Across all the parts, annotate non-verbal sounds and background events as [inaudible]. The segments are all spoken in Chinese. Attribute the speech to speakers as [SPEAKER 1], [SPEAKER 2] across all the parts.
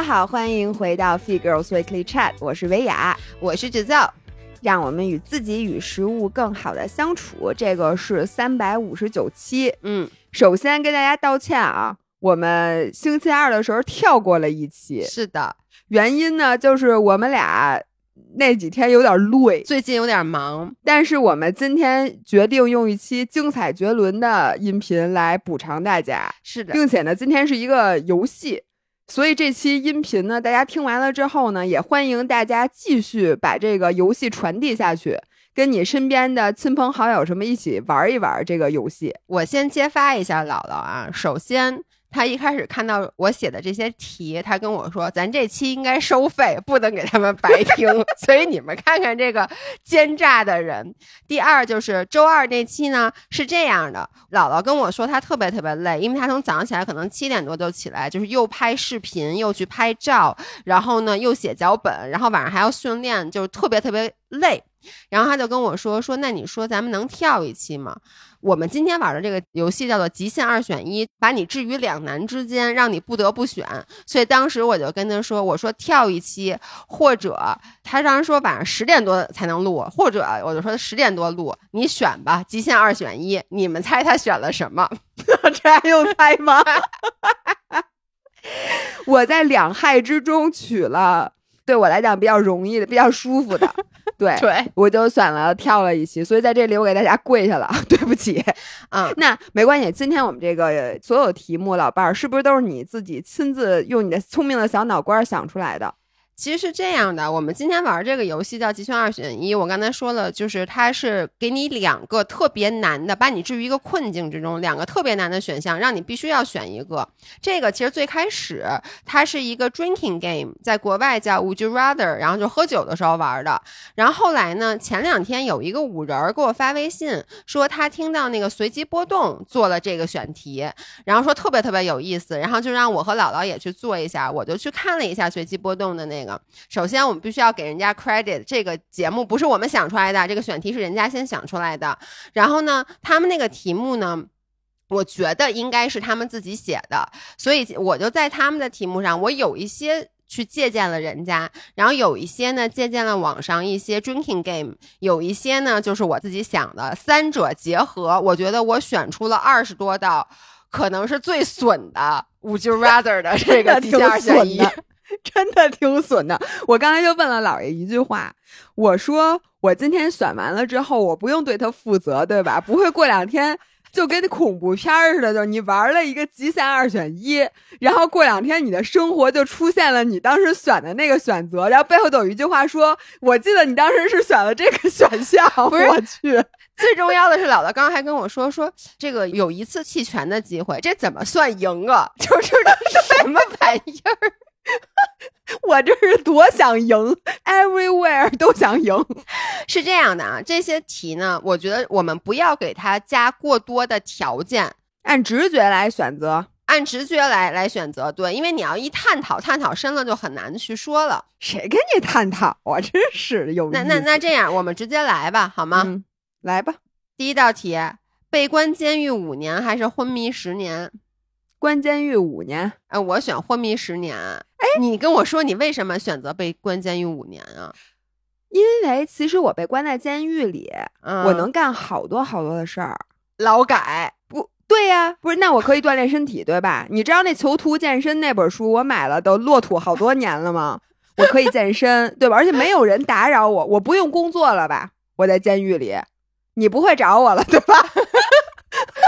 [SPEAKER 1] 家好，欢迎回到 Fee Girls Weekly Chat，我是维雅，
[SPEAKER 2] 我是制造，
[SPEAKER 1] 让我们与自己与食物更好的相处。这个是三百五十九期。
[SPEAKER 2] 嗯，
[SPEAKER 1] 首先跟大家道歉啊，我们星期二的时候跳过了一期，
[SPEAKER 2] 是的，
[SPEAKER 1] 原因呢就是我们俩那几天有点累，
[SPEAKER 2] 最近有点忙，
[SPEAKER 1] 但是我们今天决定用一期精彩绝伦的音频来补偿大家，
[SPEAKER 2] 是的，
[SPEAKER 1] 并且呢，今天是一个游戏。所以这期音频呢，大家听完了之后呢，也欢迎大家继续把这个游戏传递下去，跟你身边的亲朋好友什么一起玩一玩这个游戏。
[SPEAKER 2] 我先揭发一下姥姥啊，首先。他一开始看到我写的这些题，他跟我说：“咱这期应该收费，不能给他们白听。[laughs] ”所以你们看看这个奸诈的人。第二就是周二那期呢是这样的，姥姥跟我说她特别特别累，因为她从早上起来可能七点多就起来，就是又拍视频又去拍照，然后呢又写脚本，然后晚上还要训练，就是特别特别累。然后他就跟我说：“说那你说咱们能跳一期吗？”我们今天玩的这个游戏叫做极限二选一，把你置于两难之间，让你不得不选。所以当时我就跟他说：“我说跳一期，或者他当时说晚上十点多才能录，或者我就说十点多录，你选吧，极限二选一。你们猜他选了什么？[laughs]
[SPEAKER 1] 这还用猜吗？[laughs] 我在两害之中取了对我来讲比较容易的、比较舒服的。”对
[SPEAKER 2] 对，
[SPEAKER 1] 我就选了跳了一期，所以在这里我给大家跪下了，[laughs] 对不起。
[SPEAKER 2] 啊，
[SPEAKER 1] 那没关系，今天我们这个所有题目，老伴儿是不是都是你自己亲自用你的聪明的小脑瓜想出来的？
[SPEAKER 2] 其实是这样的，我们今天玩这个游戏叫极限二选一。我刚才说了，就是它是给你两个特别难的，把你置于一个困境之中，两个特别难的选项，让你必须要选一个。这个其实最开始它是一个 drinking game，在国外叫 Would you rather，然后就喝酒的时候玩的。然后后来呢，前两天有一个五人给我发微信说他听到那个随机波动做了这个选题，然后说特别特别有意思，然后就让我和姥姥也去做一下。我就去看了一下随机波动的那个。首先，我们必须要给人家 credit，这个节目不是我们想出来的，这个选题是人家先想出来的。然后呢，他们那个题目呢，我觉得应该是他们自己写的，所以我就在他们的题目上，我有一些去借鉴了人家，然后有一些呢借鉴了网上一些 drinking game，有一些呢就是我自己想的，三者结合，我觉得我选出了二十多道，可能是最损的 Would you rather 的 [laughs] 这个第二选一。[laughs]
[SPEAKER 1] 真的挺损的。我刚才就问了姥爷一句话，我说我今天选完了之后，我不用对他负责，对吧？不会过两天就跟恐怖片似的，就你玩了一个极限二选一，然后过两天你的生活就出现了你当时选的那个选择，然后背后都有一句话说：“我记得你当时是选了这个选项。”，我去。
[SPEAKER 2] 最重要的是，姥姥刚刚还跟我说说这个有一次弃权的机会，这怎么算赢啊？[laughs] 就是这是什么玩意儿？
[SPEAKER 1] 我这是多想赢，everywhere 都想赢。
[SPEAKER 2] 是这样的啊，这些题呢，我觉得我们不要给它加过多的条件，
[SPEAKER 1] 按直觉来选择，
[SPEAKER 2] 按直觉来来选择。对，因为你要一探讨，探讨深了就很难去说了。
[SPEAKER 1] 谁跟你探讨啊？真是有
[SPEAKER 2] 那那那这样，我们直接来吧，好吗？
[SPEAKER 1] 来吧。
[SPEAKER 2] 第一道题：被关监狱五年还是昏迷十年？
[SPEAKER 1] 关监狱五年，
[SPEAKER 2] 哎，我选昏迷十年。
[SPEAKER 1] 哎，
[SPEAKER 2] 你跟我说你为什么选择被关监狱五年啊？
[SPEAKER 1] 因为其实我被关在监狱里，我能干好多好多的事儿。
[SPEAKER 2] 劳改
[SPEAKER 1] 不对呀，不是，那我可以锻炼身体，对吧？你知道那《囚徒健身》那本书我买了都落土好多年了吗？我可以健身，对吧？而且没有人打扰我，我不用工作了吧？我在监狱里，你不会找我了，对吧？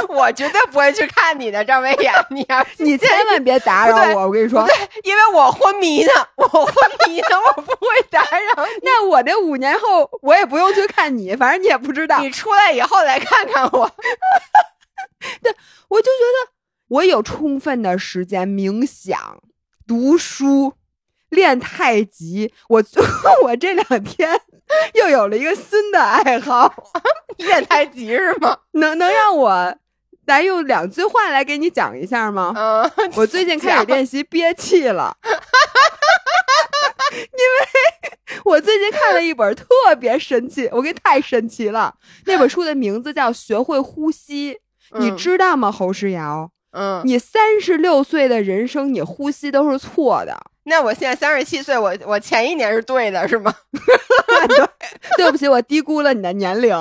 [SPEAKER 1] [laughs]
[SPEAKER 2] 我绝对不会去看你的，张维雅，你要
[SPEAKER 1] 你千万别打扰我，我跟你说，
[SPEAKER 2] 对，因为我昏迷呢，[laughs] 我昏迷呢，[laughs] 我不会打扰你。
[SPEAKER 1] 那我这五年后，我也不用去看你，反正你也不知道。
[SPEAKER 2] 你出来以后来看看我。
[SPEAKER 1] 对，我就觉得我有充分的时间冥想、读书、练太极。我我这两天又有了一个新的爱好，
[SPEAKER 2] 练太极是吗？
[SPEAKER 1] 能能让我。来用两句话来给你讲一下吗？
[SPEAKER 2] 嗯，[laughs]
[SPEAKER 1] 我最近开始练习憋气了，[laughs] 因为我最近看了一本特别神奇，我跟太神奇了。那本书的名字叫《学会呼吸》，你知道吗？侯诗瑶，
[SPEAKER 2] 嗯，
[SPEAKER 1] 你三十六岁的人生，你呼吸都是错的。
[SPEAKER 2] 那我现在三十七岁，我我前一年是对的，是吗？[laughs]
[SPEAKER 1] 对不起，我低估了你的年龄。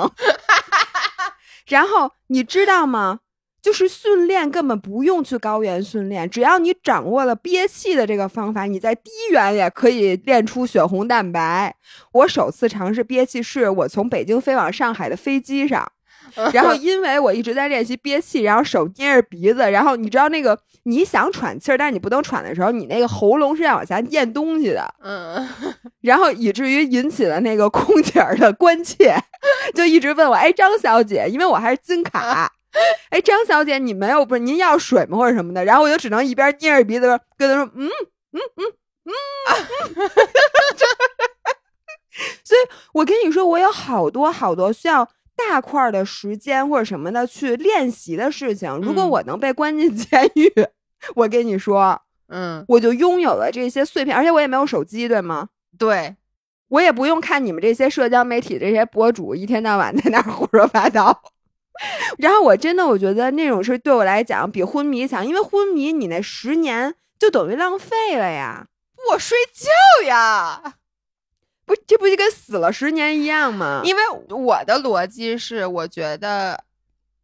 [SPEAKER 1] 然后你知道吗？就是训练根本不用去高原训练，只要你掌握了憋气的这个方法，你在低原也可以练出血红蛋白。我首次尝试憋气是我从北京飞往上海的飞机上，[laughs] 然后因为我一直在练习憋气，然后手捏着鼻子，然后你知道那个你想喘气儿，但是你不能喘的时候，你那个喉咙是要往下咽东西的，
[SPEAKER 2] 嗯，[laughs]
[SPEAKER 1] 然后以至于引起了那个空姐儿的关切，[laughs] 就一直问我，哎，张小姐，因为我还是金卡。[laughs] 哎，张小姐，你没有不是您要水吗或者什么的？然后我就只能一边捏着鼻子跟他说，嗯嗯嗯嗯，[laughs] 所以我跟你说，我有好多好多需要大块的时间或者什么的去练习的事情。如果
[SPEAKER 2] 嗯
[SPEAKER 1] 我能被关进监狱，我跟你说，
[SPEAKER 2] 嗯，
[SPEAKER 1] 我就拥有了这些碎片，而且我也没有手机，对吗？
[SPEAKER 2] 对，
[SPEAKER 1] 我也不用看你们这些社交媒体这些博主一天到晚在那儿胡说八道。[laughs] 然后我真的我觉得那种事对我来讲比昏迷强，因为昏迷你那十年就等于浪费了呀，
[SPEAKER 2] 我睡觉呀。
[SPEAKER 1] 不，这不就跟死了十年一样吗？
[SPEAKER 2] 因为我的逻辑是，我觉得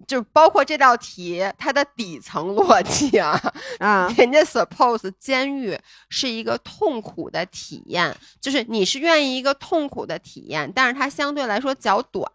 [SPEAKER 2] 就包括这道题，它的底层逻辑啊，[laughs]
[SPEAKER 1] 啊，
[SPEAKER 2] 人家 suppose 监狱是一个痛苦的体验，就是你是愿意一个痛苦的体验，但是它相对来说较短，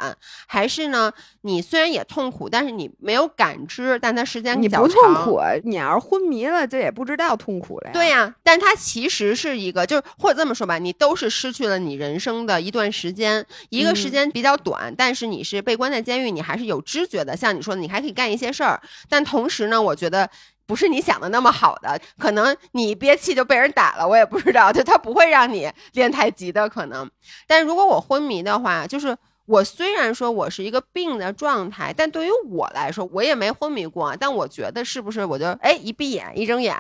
[SPEAKER 2] 还是呢？你虽然也痛苦，但是你没有感知，但它时间
[SPEAKER 1] 你不
[SPEAKER 2] 较
[SPEAKER 1] 痛苦，你要是昏迷了，这也不知道痛苦了呀。
[SPEAKER 2] 对呀、但它其实是一个，就是或者这么说吧，你都是失去了你人生的一段时间，一个时
[SPEAKER 1] 嗯
[SPEAKER 2] 间比较短，但是你是被关在监狱，你还是有知觉的。像你说，你还可以干一些事儿，但同时呢，我觉得。不是你想的那么好的，可能你憋气就被人打了，我也不知道，就他不会让你练太极的可能。但如果我昏迷的话，就是我虽然说我是一个病的状态，但对于我来说，我也没昏迷过。但我觉得是不是我就哎一闭眼一睁眼，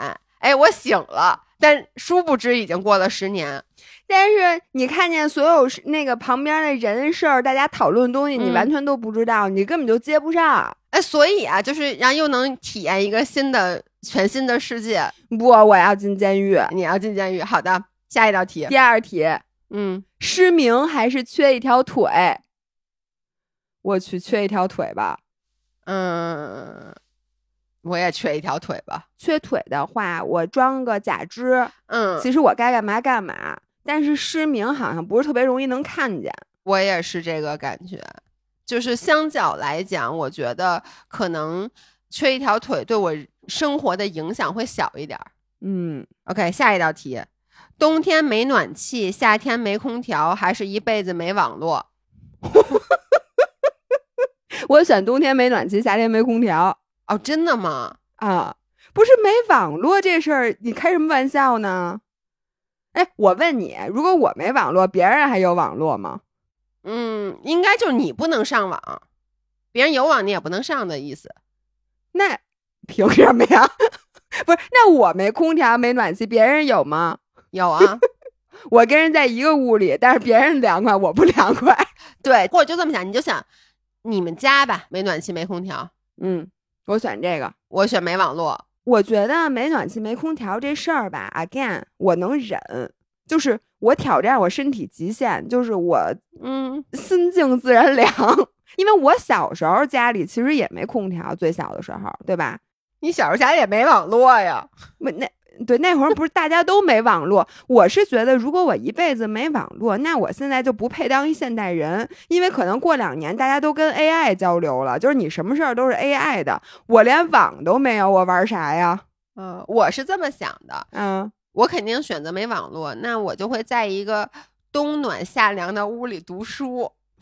[SPEAKER 2] 哎我醒了，但殊不知已经过了十年。
[SPEAKER 1] 但是你看见所有是那个旁边的人事儿，大家讨论的东西，你
[SPEAKER 2] 嗯
[SPEAKER 1] 完全都不知道，你根本就接不上。
[SPEAKER 2] 哎，所以啊，就是然后又能体验一个新的、全新的世界。
[SPEAKER 1] 不，我要进监狱。
[SPEAKER 2] 你要进监狱，好的，下一道题。
[SPEAKER 1] 第二题，
[SPEAKER 2] 嗯，
[SPEAKER 1] 失明还是缺一条腿？我去，缺一条腿吧。
[SPEAKER 2] 嗯，我也缺一条腿吧。
[SPEAKER 1] 缺腿的话，我装个假肢，
[SPEAKER 2] 嗯，
[SPEAKER 1] 其实我该干嘛干嘛。但是失明好像不是特别容易能看见。
[SPEAKER 2] 我也是这个感觉，就是相较来讲，我觉得可能缺一条腿对我生活的影响会小一点儿。
[SPEAKER 1] 嗯
[SPEAKER 2] ，OK，下一道题：冬天没暖气，夏天没空调，还是一辈子没网络？[laughs]
[SPEAKER 1] 我选冬天没暖气，夏天没空调
[SPEAKER 2] 哦，真的吗？
[SPEAKER 1] 啊。不是没网络这事儿，你开什么玩笑呢？哎，我问你，如果我没网络，别人还有网络吗？
[SPEAKER 2] 嗯，应该就是你不能上网，别人有网你也不能上的意思。
[SPEAKER 1] 那凭什么呀？[laughs] 不是，那我没空调没暖气，别人有吗？
[SPEAKER 2] 有啊，[laughs]
[SPEAKER 1] 我跟人在一个屋里，但是别人凉快，我不凉快。
[SPEAKER 2] 对，或者就这么想，你就想你们家吧，没暖气没空调，
[SPEAKER 1] 嗯，我选这个。
[SPEAKER 2] 我选没网络。
[SPEAKER 1] 我觉得没暖气、没空调这事儿吧，again，我能忍，就是我挑战我身体极限，就是我
[SPEAKER 2] 嗯，
[SPEAKER 1] 心静自然凉。因为我小时候家里其实也没空调，最小的时候，对吧？
[SPEAKER 2] 你小时候家里也没网络呀？
[SPEAKER 1] 我那对那会儿不是大家都没网络，我是觉得如果我一辈子没网络，那我现在就不配当一现代人，因为可能过两年大家都跟 AI 交流了，就是你什么事儿都是 AI 的，我连网都没有，我玩啥呀？
[SPEAKER 2] 嗯，我是这么想的，
[SPEAKER 1] 嗯。
[SPEAKER 2] 我肯定选择没网络，那我就会在一个冬暖夏凉的屋里读书。[laughs]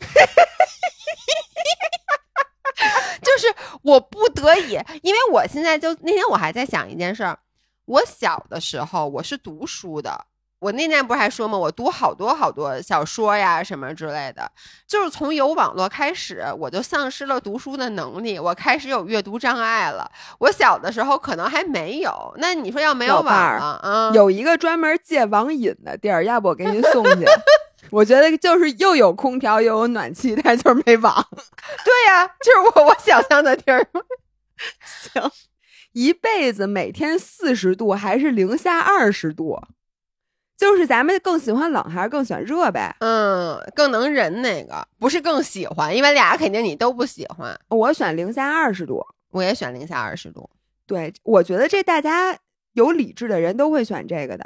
[SPEAKER 2] 就是我不得已，因为我现在就那天我还在想一件事儿，我小的时候我是读书的，我那年不是还说吗？我读好多好多小说呀什么之类的，就是从有网络开始，我就丧失了读书的能力，我开始有阅读障碍了。我小的时候可能还没有，那你说要没有网
[SPEAKER 1] 有一个专门戒网瘾的地儿，要不我给您送去。[laughs] 我觉得就是又有空调又有暖气，但就是没网。
[SPEAKER 2] 对呀、就是我我想象的地儿。[laughs]
[SPEAKER 1] 行，一辈子每天四十度还是零下二十度？就是咱们更喜欢冷还是更喜欢热呗？
[SPEAKER 2] 嗯，更能忍哪个？不是更喜欢，因为俩肯定你都不喜欢。
[SPEAKER 1] 我选零下二十度，
[SPEAKER 2] 我也选零下二十度。
[SPEAKER 1] 对，我觉得这大家有理智的人都会选这个的。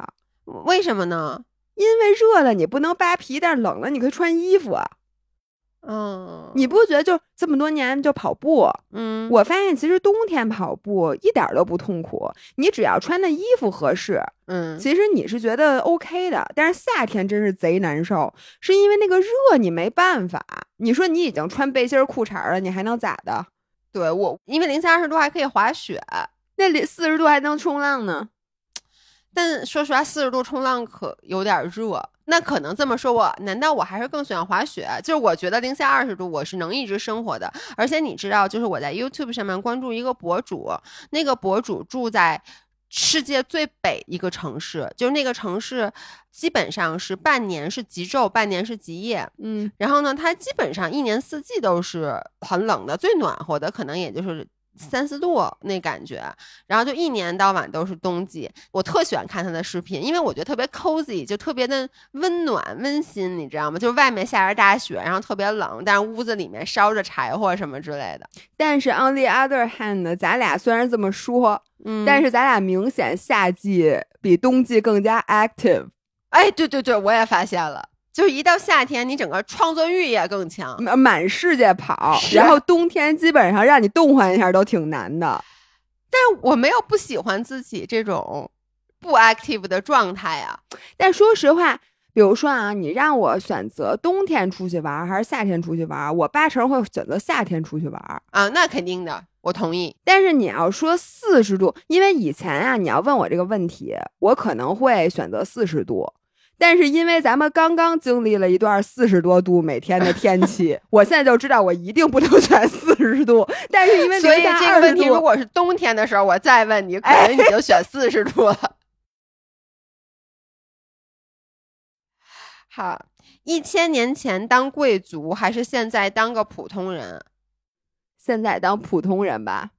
[SPEAKER 2] 为什么呢？
[SPEAKER 1] 因为热了你不能扒皮，但是冷了你可以穿衣服啊。
[SPEAKER 2] 嗯，
[SPEAKER 1] 你不觉得就这么多年就跑步？
[SPEAKER 2] 嗯，
[SPEAKER 1] 我发现其实冬天跑步一点都不痛苦，你只要穿的衣服合适，
[SPEAKER 2] 嗯，
[SPEAKER 1] 其实你是觉得 OK 的。但是夏天真是贼难受，是因为那个热你没办法。你说你已经穿背心裤衩了，你还能咋的？
[SPEAKER 2] 对我，因为零下二十度还可以滑雪，
[SPEAKER 1] 那里四十度还能冲浪呢。
[SPEAKER 2] 但说实话，四十度冲浪可有点热。那可能这么说，我难道我还是更喜欢滑雪？就是我觉得零下二十度我是能一直生活的。而且你知道，就是我在 YouTube 上面关注一个博主，那个博主住在世界最北一个城市，就是那个城市基本上是半年是极昼，半年是极夜。
[SPEAKER 1] 嗯，
[SPEAKER 2] 然后呢，它基本上一年四季都是很冷的，最暖和的可能也就是。三四度那感觉，然后就一年到晚都是冬季。我特喜欢看他的视频，因为我觉得特别 cozy，就特别的温暖温馨，你知道吗？就是外面下着大雪，然后特别冷，但是屋子里面烧着柴火什么之类的。
[SPEAKER 1] 但是 on the other hand，咱俩虽然这么说，
[SPEAKER 2] 嗯，
[SPEAKER 1] 但是咱俩明显夏季比冬季更加 active。
[SPEAKER 2] 哎，对对对，我也发现了。就是一到夏天，你整个创作欲也更强，
[SPEAKER 1] 满世界跑。然后冬天基本上让你动换一下都挺难的。
[SPEAKER 2] 但是我没有不喜欢自己这种不 active 的状态啊。
[SPEAKER 1] 但说实话，比如说啊，你让我选择冬天出去玩还是夏天出去玩，我八成会选择夏天出去玩
[SPEAKER 2] 啊。那肯定的，我同意。
[SPEAKER 1] 但是你要说四十度，因为以前啊，你要问我这个问题，我可能会选择四十度。但是因为咱们刚刚经历了一段四十多度每天的天气，[laughs] 我现在就知道我一定不能选四十度。但是因为
[SPEAKER 2] 所以这个问题如果是冬天的时候，我再问你，可能你就选四十度了。[laughs] 好，一千年前当贵族还是现在当个普通人？
[SPEAKER 1] 现在当普通人吧。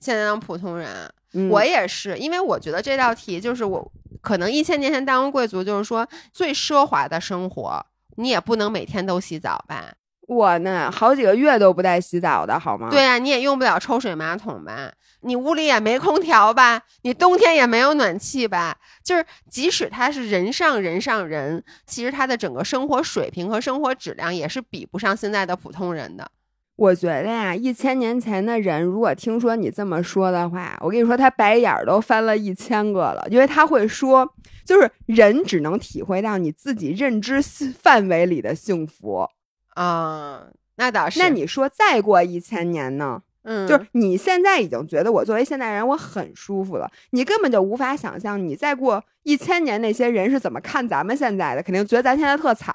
[SPEAKER 2] 现在当普通人，
[SPEAKER 1] 嗯、
[SPEAKER 2] 我也是，因为我觉得这道题就是我。可能一千年前当个贵族，就是说最奢华的生活，你也不能每天都洗澡吧？
[SPEAKER 1] 我呢，好几个月都不带洗澡的，好吗？
[SPEAKER 2] 对呀，你也用不了抽水马桶吧？你屋里也没空调吧？你冬天也没有暖气吧？就是即使他是人上人上人，其实他的整个生活水平和生活质量也是比不上现在的普通人的。
[SPEAKER 1] 我觉得呀，一千年前的人，如果听说你这么说的话，我跟你说，他白眼儿都翻了一千个了，因为他会说，就是人只能体会到你自己认知范围里的幸福
[SPEAKER 2] 啊。那倒是。
[SPEAKER 1] 那你说再过一千年呢？
[SPEAKER 2] 嗯，
[SPEAKER 1] 就是你现在已经觉得我作为现代人我很舒服了，你根本就无法想象你再过一千年那些人是怎么看咱们现在的，肯定觉得咱现在特惨。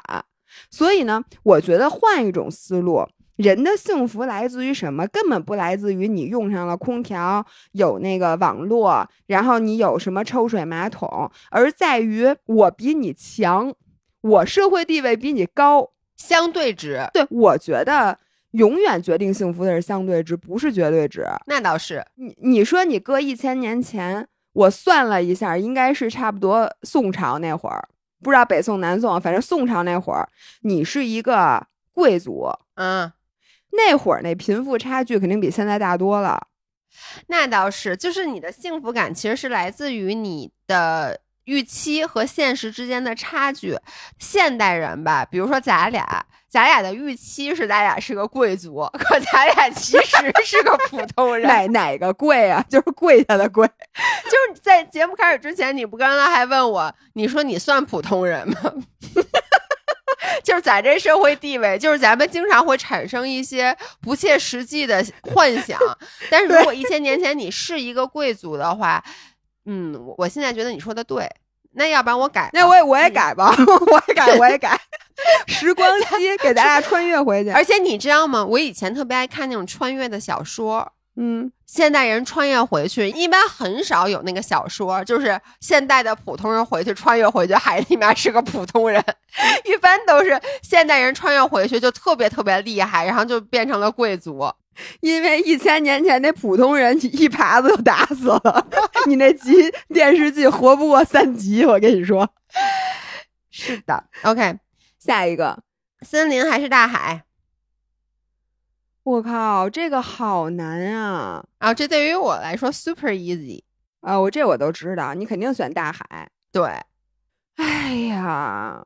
[SPEAKER 1] 所以呢，我觉得换一种思路。人的幸福来自于什么？根本不来自于你用上了空调，有那个网络，然后你有什么抽水马桶，而在于我比你强，我社会地位比你高，
[SPEAKER 2] 相对值。
[SPEAKER 1] 对，我觉得永远决定幸福的是相对值，不是绝对值。
[SPEAKER 2] 那倒是。
[SPEAKER 1] 你你说你搁一千年前，我算了一下，应该是差不多宋朝那会儿，不知道北宋南宋，反正宋朝那会儿，你是一个贵族，
[SPEAKER 2] 嗯。
[SPEAKER 1] 那会儿那贫富差距肯定比现在大多了，
[SPEAKER 2] 那倒是，就是你的幸福感其实是来自于你的预期和现实之间的差距。现代人吧，比如说咱俩，咱俩的预期是咱俩是个贵族，可咱俩其实是个普通人。
[SPEAKER 1] 哪哪个贵啊？就是跪下的贵。
[SPEAKER 2] 就是在节目开始之前，你不刚刚还问我，你说你算普通人吗？[laughs] 就是在这社会地位，就是咱们经常会产生一些不切实际的幻想。但是如果一千年前你是一个贵族的话，嗯，我现在觉得你说的对。那要不然我改，
[SPEAKER 1] 那我也我也改吧，[laughs] 我也改，我也改。[laughs] 时光机给大家穿越回去。
[SPEAKER 2] 而且你知道吗？我以前特别爱看那种穿越的小说。
[SPEAKER 1] 嗯，
[SPEAKER 2] 现代人穿越回去，一般很少有那个小说，就是现代的普通人回去穿越回去，海里面是个普通人。[laughs] 一般都是现代人穿越回去就特别特别厉害，然后就变成了贵族。
[SPEAKER 1] 因为一千年前那普通人一耙子就打死了，[laughs] 你那集电视剧活不过三集，我跟你说。
[SPEAKER 2] 是的，OK，
[SPEAKER 1] 下一个，
[SPEAKER 2] 森林还是大海？
[SPEAKER 1] 我靠，这个好难啊！
[SPEAKER 2] 啊，这对于我来说 super easy
[SPEAKER 1] 啊，我这我都知道，你肯定选大海。
[SPEAKER 2] 对，
[SPEAKER 1] 哎呀，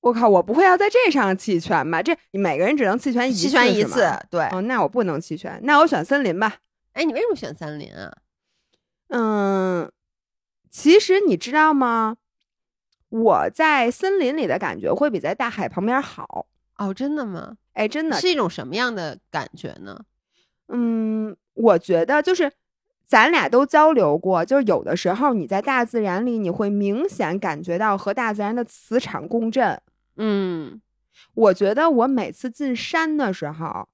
[SPEAKER 1] 我靠，我不会要在这上弃权吧？这每个人只能弃权一
[SPEAKER 2] 弃权一
[SPEAKER 1] 次，
[SPEAKER 2] 对。
[SPEAKER 1] 哦，那我不能弃权，那我选森林吧。
[SPEAKER 2] 哎，你为什么选森林啊？
[SPEAKER 1] 嗯，其实你知道吗？我在森林里的感觉会比在大海旁边好。
[SPEAKER 2] 哦，真的吗？
[SPEAKER 1] 哎，真的
[SPEAKER 2] 是一种什么样的感觉呢？
[SPEAKER 1] 嗯，我觉得就是咱俩都交流过，就是有的时候你在大自然里，你会明显感觉到和大自然的磁场共振。
[SPEAKER 2] 嗯，
[SPEAKER 1] 我觉得我每次进山的时候，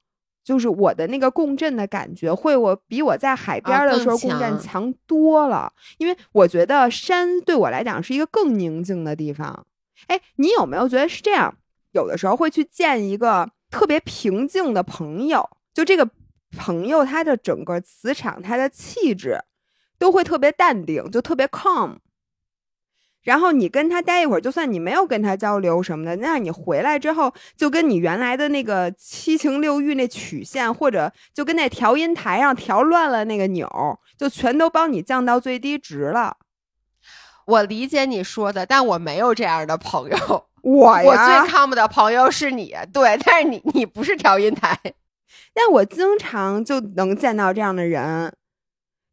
[SPEAKER 1] 就是我的那个共振的感觉，会我比我在海边的时候共振强多了。因为我觉得山对我来讲是一个更宁静的地方。哎，你有没有觉得是这样？有的时候会去见一个。特别平静的朋友，就这个朋友，他的整个磁场、他的气质都会特别淡定，就特别 calm。然后你跟他待一会儿，就算你没有跟他交流什么的，那你回来之后，就跟你原来的那个七情六欲那曲线，或者就跟那调音台上调乱了那个钮，就全都帮你降到最低值了。
[SPEAKER 2] 我理解你说的，但我没有这样的朋友。
[SPEAKER 1] 我
[SPEAKER 2] 我最 calm 的朋友是你，对，但是你你不是调音台，[laughs]
[SPEAKER 1] 但我经常就能见到这样的人。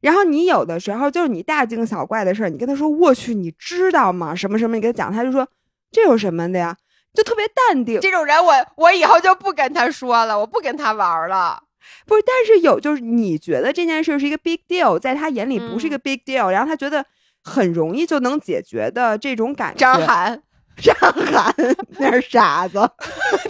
[SPEAKER 1] 然后你有的时候就是你大惊小怪的事儿，你跟他说我去，你知道吗？什么什么？你给他讲，他就说这有什么的呀？就特别淡定。
[SPEAKER 2] 这种人，我我以后就不跟他说了，我不跟他玩了。
[SPEAKER 1] 不是，但是有就是你觉得这件事是一个 big deal，在他眼里不是一个 big deal，然后他觉得很容易就能解决的这种感觉。
[SPEAKER 2] 张涵。
[SPEAKER 1] 张涵那是傻子，[laughs]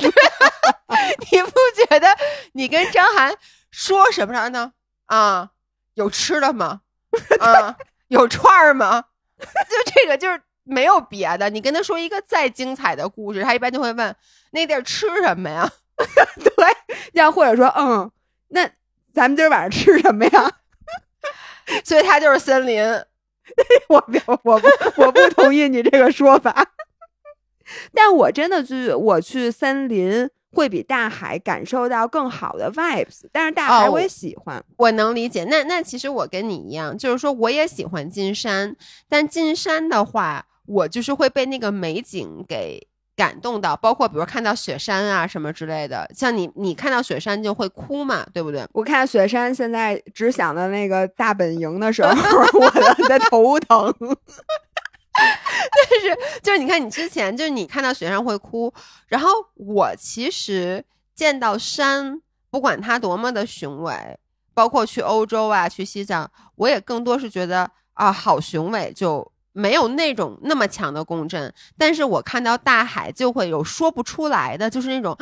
[SPEAKER 2] 你不觉得你跟张涵说什么呢？啊，有吃的吗？[laughs] 啊，有串儿吗？[laughs] 就这个就是没有别的。你跟他说一个再精彩的故事，他一般就会问那地儿吃什么呀？
[SPEAKER 1] 对，要或者说嗯，那咱们今儿晚上吃什么呀？
[SPEAKER 2] 所以他就是森林。
[SPEAKER 1] 我我我不我不同意你这个说法。但我真的去，我去森林会比大海感受到更好的 vibes。但是大海我也喜欢，
[SPEAKER 2] 我能理解。那那其实我跟你一样，就是说我也喜欢进山，但进山的话，我就是会被那个美景给感动到，包括比如看到雪山啊什么之类的。像你，你看到雪山就会哭嘛，对不对？
[SPEAKER 1] 我看雪山现在只想到那个大本营的时候，[laughs] 我的头疼。[laughs]
[SPEAKER 2] 但是，就是你看，你之前就是你看到雪山会哭，然后我其实见到山，不管它多么的雄伟，包括去欧洲啊，去西藏，我也更多是觉得啊，好雄伟，就没有那种那么强的共振。但是我看到大海，就会有说不出来的，就是那种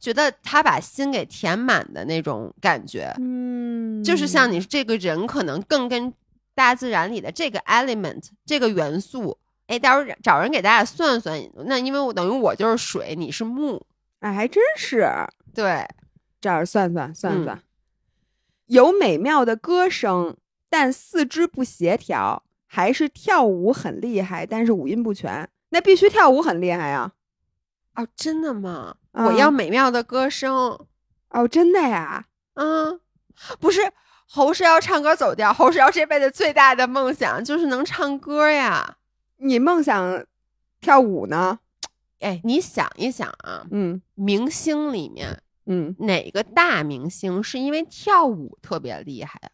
[SPEAKER 2] 觉得他把心给填满的那种感觉。
[SPEAKER 1] 嗯，
[SPEAKER 2] 就是像你这个人，可能更跟。大自然里的这个 element 这个元素，哎，到时候找人给大家算算。那因为我等于我就是水，你是木，
[SPEAKER 1] 哎，还真是。
[SPEAKER 2] 对，
[SPEAKER 1] 这儿算算算算。有美妙的歌声，但四肢不协调；还是跳舞很厉害，但是五音不全。那必须跳舞很厉害啊！
[SPEAKER 2] 哦，真的吗？我要美妙的歌声。
[SPEAKER 1] 哦，真的呀？
[SPEAKER 2] 嗯，不是。侯世瑶唱歌走调，侯世瑶这辈子最大的梦想就是能唱歌呀。
[SPEAKER 1] 你梦想跳舞呢？
[SPEAKER 2] 哎，你想一想啊，
[SPEAKER 1] 嗯，
[SPEAKER 2] 明星里面，
[SPEAKER 1] 嗯，
[SPEAKER 2] 哪个大明星是因为跳舞特别厉害啊？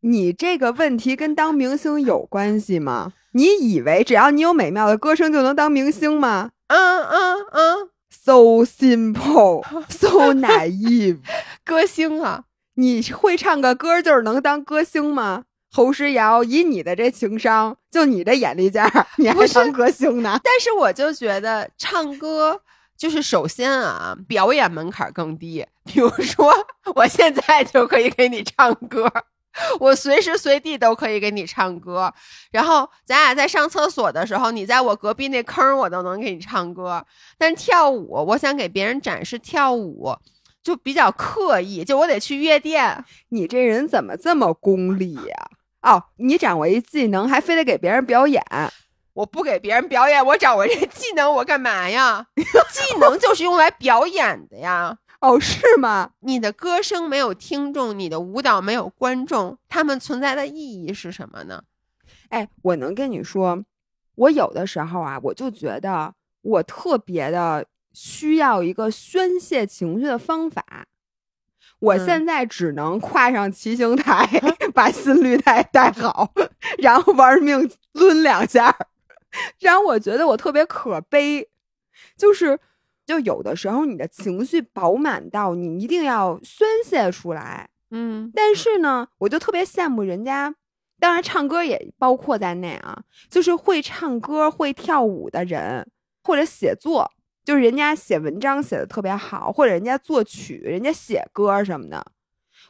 [SPEAKER 1] 你这个问题跟当明星有关系吗？你以为只要你有美妙的歌声就能当明星吗？
[SPEAKER 2] 嗯嗯嗯
[SPEAKER 1] ，so simple，so [laughs] naive，
[SPEAKER 2] 歌星啊。
[SPEAKER 1] 你会唱个歌就是能当歌星吗？侯诗瑶，以你的这情商，就你这眼力劲儿，你还当歌星呢？
[SPEAKER 2] 但是我就觉得唱歌就是首先啊，表演门槛更低。比如说，我现在就可以给你唱歌，我随时随地都可以给你唱歌。然后咱俩在上厕所的时候，你在我隔壁那坑，我都能给你唱歌。但跳舞，我想给别人展示跳舞。就比较刻意，就我得去夜店。
[SPEAKER 1] 你这人怎么这么功利呀？哦，你掌握一技能，还非得给别人表演。
[SPEAKER 2] 我不给别人表演，我掌握这技能，我干嘛呀？[laughs] 技能就是用来表演的呀。[laughs]
[SPEAKER 1] 哦，是吗？
[SPEAKER 2] 你的歌声没有听众，你的舞蹈没有观众，他们存在的意义是什么呢？
[SPEAKER 1] 哎，我能跟你说，我有的时候啊，我就觉得我特别的需要一个宣泄情绪的方法。我现在只能跨上骑行台，[laughs] 把心率带带好，然后玩命抡两下，让我觉得我特别可悲，就是。就有的时候，你的情绪饱满到你一定要宣泄出来，
[SPEAKER 2] 嗯。
[SPEAKER 1] 但是呢，我就特别羡慕人家，当然唱歌也包括在内啊，就是会唱歌、会跳舞的人，或者写作，就是人家写文章写的特别好，或者人家作曲、人家写歌什么的，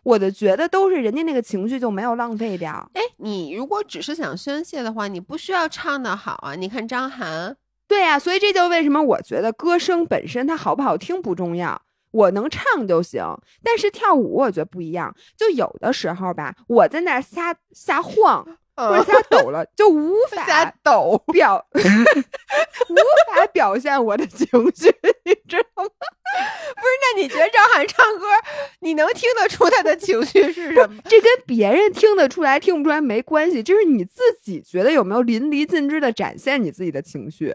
[SPEAKER 1] 我就觉得都是人家那个情绪就没有浪费掉。
[SPEAKER 2] 哎，你如果只是想宣泄的话，你不需要唱的好啊。你看张涵。
[SPEAKER 1] 对呀，所以这就为什么我觉得歌声本身它好不好听不重要，我能唱就行。但是跳舞我觉得不一样，就有的时候吧，我在那瞎瞎晃或者瞎抖了，就无 [laughs] 法
[SPEAKER 2] 瞎抖
[SPEAKER 1] 表，[laughs] 无法表现我的情绪，你知道吗？[laughs]
[SPEAKER 2] 不是，那你觉得张涵唱歌，你能听得出他的情绪是什么？
[SPEAKER 1] 这跟别人听得出来听不出来没关系，就是你自己觉得有没有淋漓尽致的展现你自己的情绪。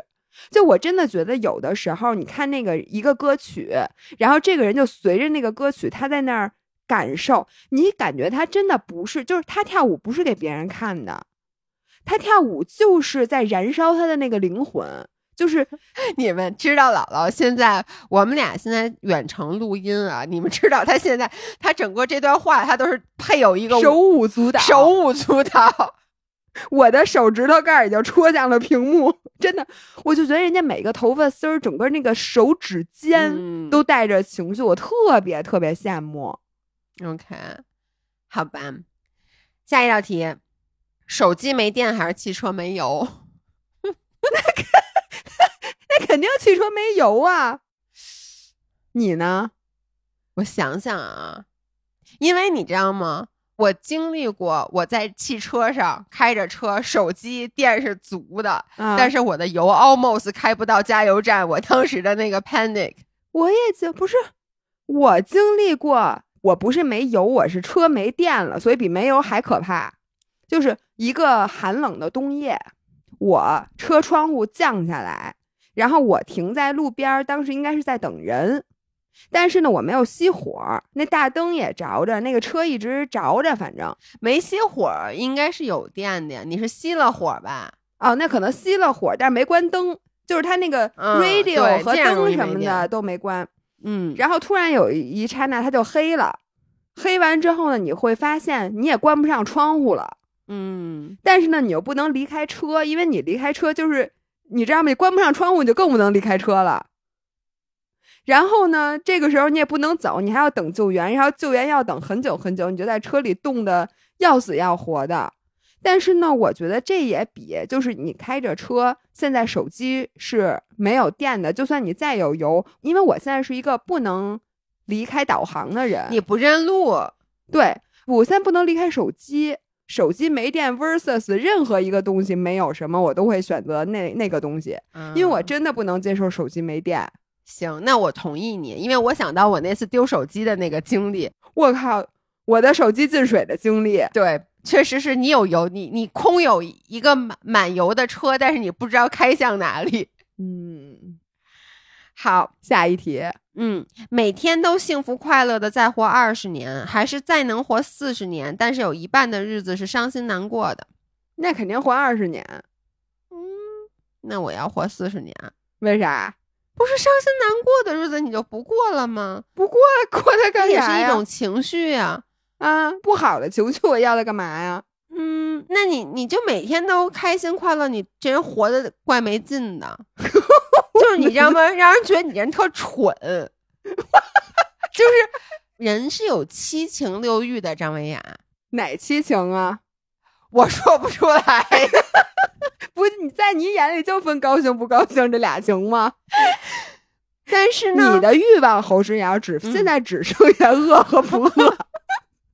[SPEAKER 1] 就我真的觉得，有的时候你看那个一个歌曲，然后这个人就随着那个歌曲，他在那儿感受，你感觉他真的不是，就是他跳舞不是给别人看的，他跳舞就是在燃烧他的那个灵魂。就是 [laughs]
[SPEAKER 2] 你们知道，姥姥现在我们俩现在远程录音啊，你们知道他现在他整个这段话，他都是配有一个
[SPEAKER 1] 手舞足蹈，
[SPEAKER 2] 手舞足蹈。
[SPEAKER 1] 我的手指头盖已经戳向了屏幕，真的，我就觉得人家每个头发丝儿，整个那个手指尖都带着情绪，我特别特别羡慕。
[SPEAKER 2] OK，好吧，下一道题，手机没电还是汽车没油？[laughs]
[SPEAKER 1] 那肯 [laughs] 那肯定汽车没油啊！你呢？
[SPEAKER 2] 我想想啊，因为你知道吗？我经历过，我在汽车上开着车，手机电是足的，但是我的油 almost 开不到加油站。我当时的那个 panic，
[SPEAKER 1] 我也经不是我经历过，我不是没油，我是车没电了，所以比没油还可怕。就是一个寒冷的冬夜，我车窗户降下来，然后我停在路边，当时应该是在等人。但是呢，我没有熄火，那大灯也着着，那个车一直着着，反正
[SPEAKER 2] 没熄火，应该是有电的。你是熄了火吧？
[SPEAKER 1] 哦，那可能熄了火，但是没关灯，就是它那个 radio 和灯什么的都没关。
[SPEAKER 2] 嗯，
[SPEAKER 1] 然后突然有一刹那它就黑了，黑完之后呢，你会发现你也关不上窗户了。
[SPEAKER 2] 嗯，
[SPEAKER 1] 但是呢，你又不能离开车，因为你离开车就是你知道吗？你关不上窗户，你就更不能离开车了。然后呢，这个时候你也不能走，你还要等救援，然后救援要等很久很久，你就在车里冻得要死要活的。但是呢，我觉得这也比就是你开着车，现在手机是没有电的，就算你再有油，因为我现在是一个不能离开导航的人，
[SPEAKER 2] 你不认路，
[SPEAKER 1] 对我现在不能离开手机，手机没电 versus 任何一个东西没有什么，我都会选择那那个东西，因为我真的不能接受手机没电。
[SPEAKER 2] 行，那我同意你，因为我想到我那次丢手机的那个经历。
[SPEAKER 1] 我靠，我的手机进水的经历，
[SPEAKER 2] 对，确实是你有油，你你空有一个满满油的车，但是你不知道开向哪里。[laughs]
[SPEAKER 1] 嗯，
[SPEAKER 2] 好，
[SPEAKER 1] 下一题。
[SPEAKER 2] 嗯，每天都幸福快乐的再活二十年，还是再能活四十年，但是有一半的日子是伤心难过的？
[SPEAKER 1] 那肯定活二十年。
[SPEAKER 2] 嗯，那我要活四十年，
[SPEAKER 1] 为啥？
[SPEAKER 2] 不是伤心难过的日子你就不过了吗？
[SPEAKER 1] 不过过它干
[SPEAKER 2] 啥呀？也是一种情绪呀。
[SPEAKER 1] 啊，不好的情绪我要它干嘛呀？
[SPEAKER 2] 嗯，那你你就每天都开心快乐，你这人活的怪没劲的。[laughs] 就是你知道吗？让人觉得你人特蠢。[laughs] 就是人是有七情六欲的，张维雅。
[SPEAKER 1] 哪七情啊？[laughs]
[SPEAKER 2] 我说不出来。
[SPEAKER 1] 不，你在你眼里就分高兴不高兴这俩情吗？
[SPEAKER 2] 但是呢，
[SPEAKER 1] 你的欲望侯诗瑶只
[SPEAKER 2] 嗯
[SPEAKER 1] 现在只剩下饿和不饿。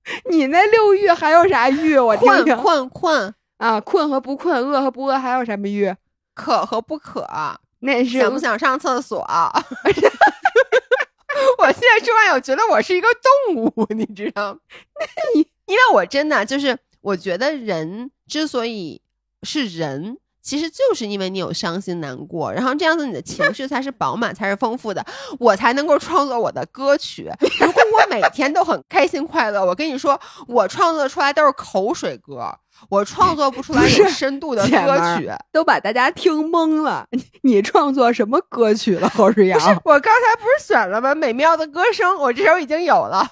[SPEAKER 1] [laughs] 你那六欲还有啥欲？我听
[SPEAKER 2] 困
[SPEAKER 1] 听
[SPEAKER 2] 困困，
[SPEAKER 1] 啊，困和不困，饿和不饿，还有什么欲？
[SPEAKER 2] 渴和不渴，
[SPEAKER 1] 那是
[SPEAKER 2] 想不想上厕所？[laughs] 我现在说完，我觉得我是一个动物，你知道吗？因为我真的就是，我觉得人之所以是人，其实就是因为你有伤心难过，然后这样子你的情绪才是饱满，才是丰富的，我才能够创作我的歌曲。如果我每天都很开心快乐，我跟你说，我创作出来都是口水歌，我创作不出来有深度的歌曲。
[SPEAKER 1] 都把大家听懵了。你创作什么歌曲了，侯世阳？
[SPEAKER 2] 不是，我刚才不是选了吗？美妙的歌声，我这首已经有了。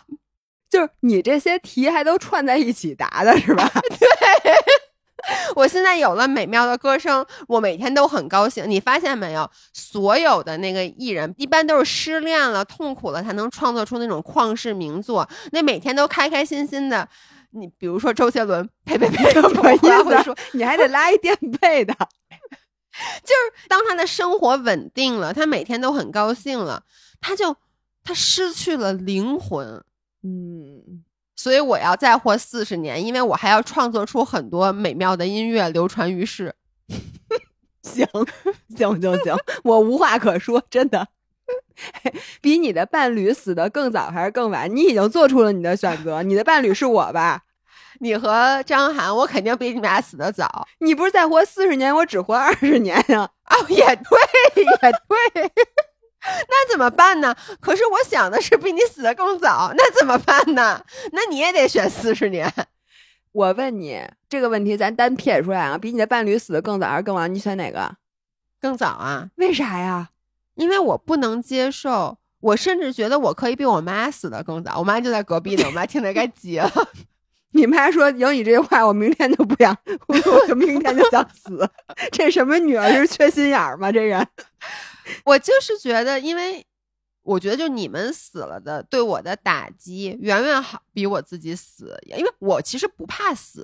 [SPEAKER 1] 就是你这些题还都串在一起答的是吧？[laughs] [laughs]
[SPEAKER 2] 我现在有了美妙的歌声，我每天都很高兴。你发现没有？所有的那个艺人，一般都是失恋了、痛苦了，才能创作出那种旷世名作。那每天都开开心心的。你比如说周杰伦，呸呸呸，我说，？
[SPEAKER 1] 你还得拉一垫背的。
[SPEAKER 2] 就是当他的生活稳定了，他每天都很高兴了，他就他失去了灵魂。
[SPEAKER 1] 嗯，
[SPEAKER 2] 所以我要再活四十年，因为我还要创作出很多美妙的音乐流传于世。[laughs]
[SPEAKER 1] 行行行行，我无话可说，真的。[laughs] 比你的伴侣死的更早还是更晚？你已经做出了你的选择，你的伴侣是我吧？[laughs]
[SPEAKER 2] 你和张涵，我肯定比你们俩死的早。
[SPEAKER 1] 你不是再活四十年，我只活二十年呀、
[SPEAKER 2] 哦，也对，也对。[laughs] 那怎么办呢？可是我想的是比你死的更早，那怎么办呢？那你也得选四十年。[laughs]
[SPEAKER 1] 我问你这个问题，咱单撇出来啊，比你的伴侣死的更早还是更晚？你选哪个？
[SPEAKER 2] 更早啊，
[SPEAKER 1] 为啥呀？
[SPEAKER 2] 因为我不能接受，我甚至觉得我可以比我妈死的更早。我妈就在隔壁呢，我妈听得该急了。
[SPEAKER 1] 你妈说有你这句话，我明天就不想，我就明天就想死。[laughs] 这什么女儿是缺心眼儿吗？这人
[SPEAKER 2] 我就是觉得，因为我觉得就你们死了的对我的打击远远好比我自己死，因为我其实不怕死。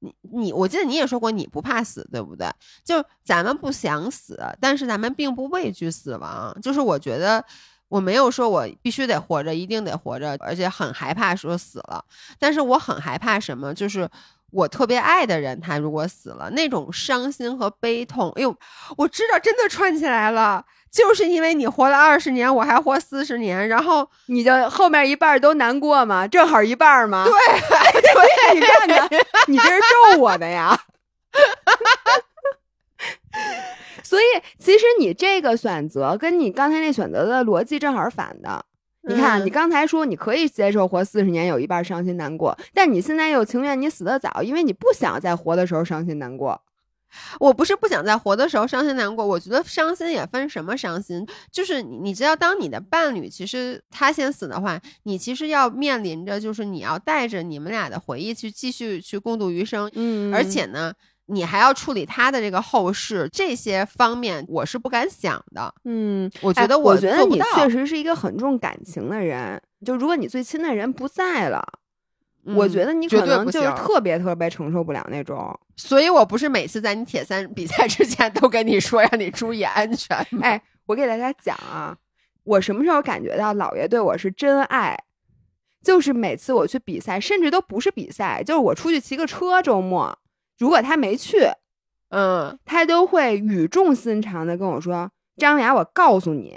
[SPEAKER 2] 你你，我记得你也说过你不怕死，对不对？就咱们不想死，但是咱们并不畏惧死亡。就是我觉得我没有说我必须得活着，一定得活着，而且很害怕说死了。但是我很害怕什么？就是我特别爱的人，他如果死了，那种伤心和悲痛，哎呦，我知道真的串起来了。就是因为你活了二十年，我还活四十年，然后
[SPEAKER 1] 你就后面一半都难过吗？正好一半儿吗？
[SPEAKER 2] 对 [laughs]
[SPEAKER 1] 对，你看看，[laughs] 你这是咒我的呀。[laughs] [laughs] 所以，其实你这个选择跟你刚才那选择的逻辑正好是反的。你看，
[SPEAKER 2] 嗯
[SPEAKER 1] 你刚才说你可以接受活四十年有一半儿伤心难过，但你现在又情愿你死得早，因为你不想在活的时候伤心难过。
[SPEAKER 2] 我不是不想在活的时候伤心难过，我觉得伤心也分什么伤心，就是你你知道，当你的伴侣其实他先死的话，你其实要面临着就是你要带着你们俩的回忆去继续去共度余生，
[SPEAKER 1] 嗯
[SPEAKER 2] 而且呢，你还要处理他的这个后事，这些方面我是不敢想的。
[SPEAKER 1] 嗯，
[SPEAKER 2] 我觉得
[SPEAKER 1] 哎我觉得你确实是一个很重感情的人。就如果你最亲的人不在了，我觉
[SPEAKER 2] 得，
[SPEAKER 1] 你可能就是特别特别承受不了那种。
[SPEAKER 2] 所以我不是每次在你铁三比赛之前都跟你说让你注意安全吗。
[SPEAKER 1] 哎，我给大家讲啊，我什么时候感觉到姥爷对我是真爱？就是每次我去比赛，甚至都不是比赛，就是我出去骑个车，周末如果他没去，
[SPEAKER 2] 嗯，
[SPEAKER 1] 他都会语重心长的跟我说：“张雅，我告诉你，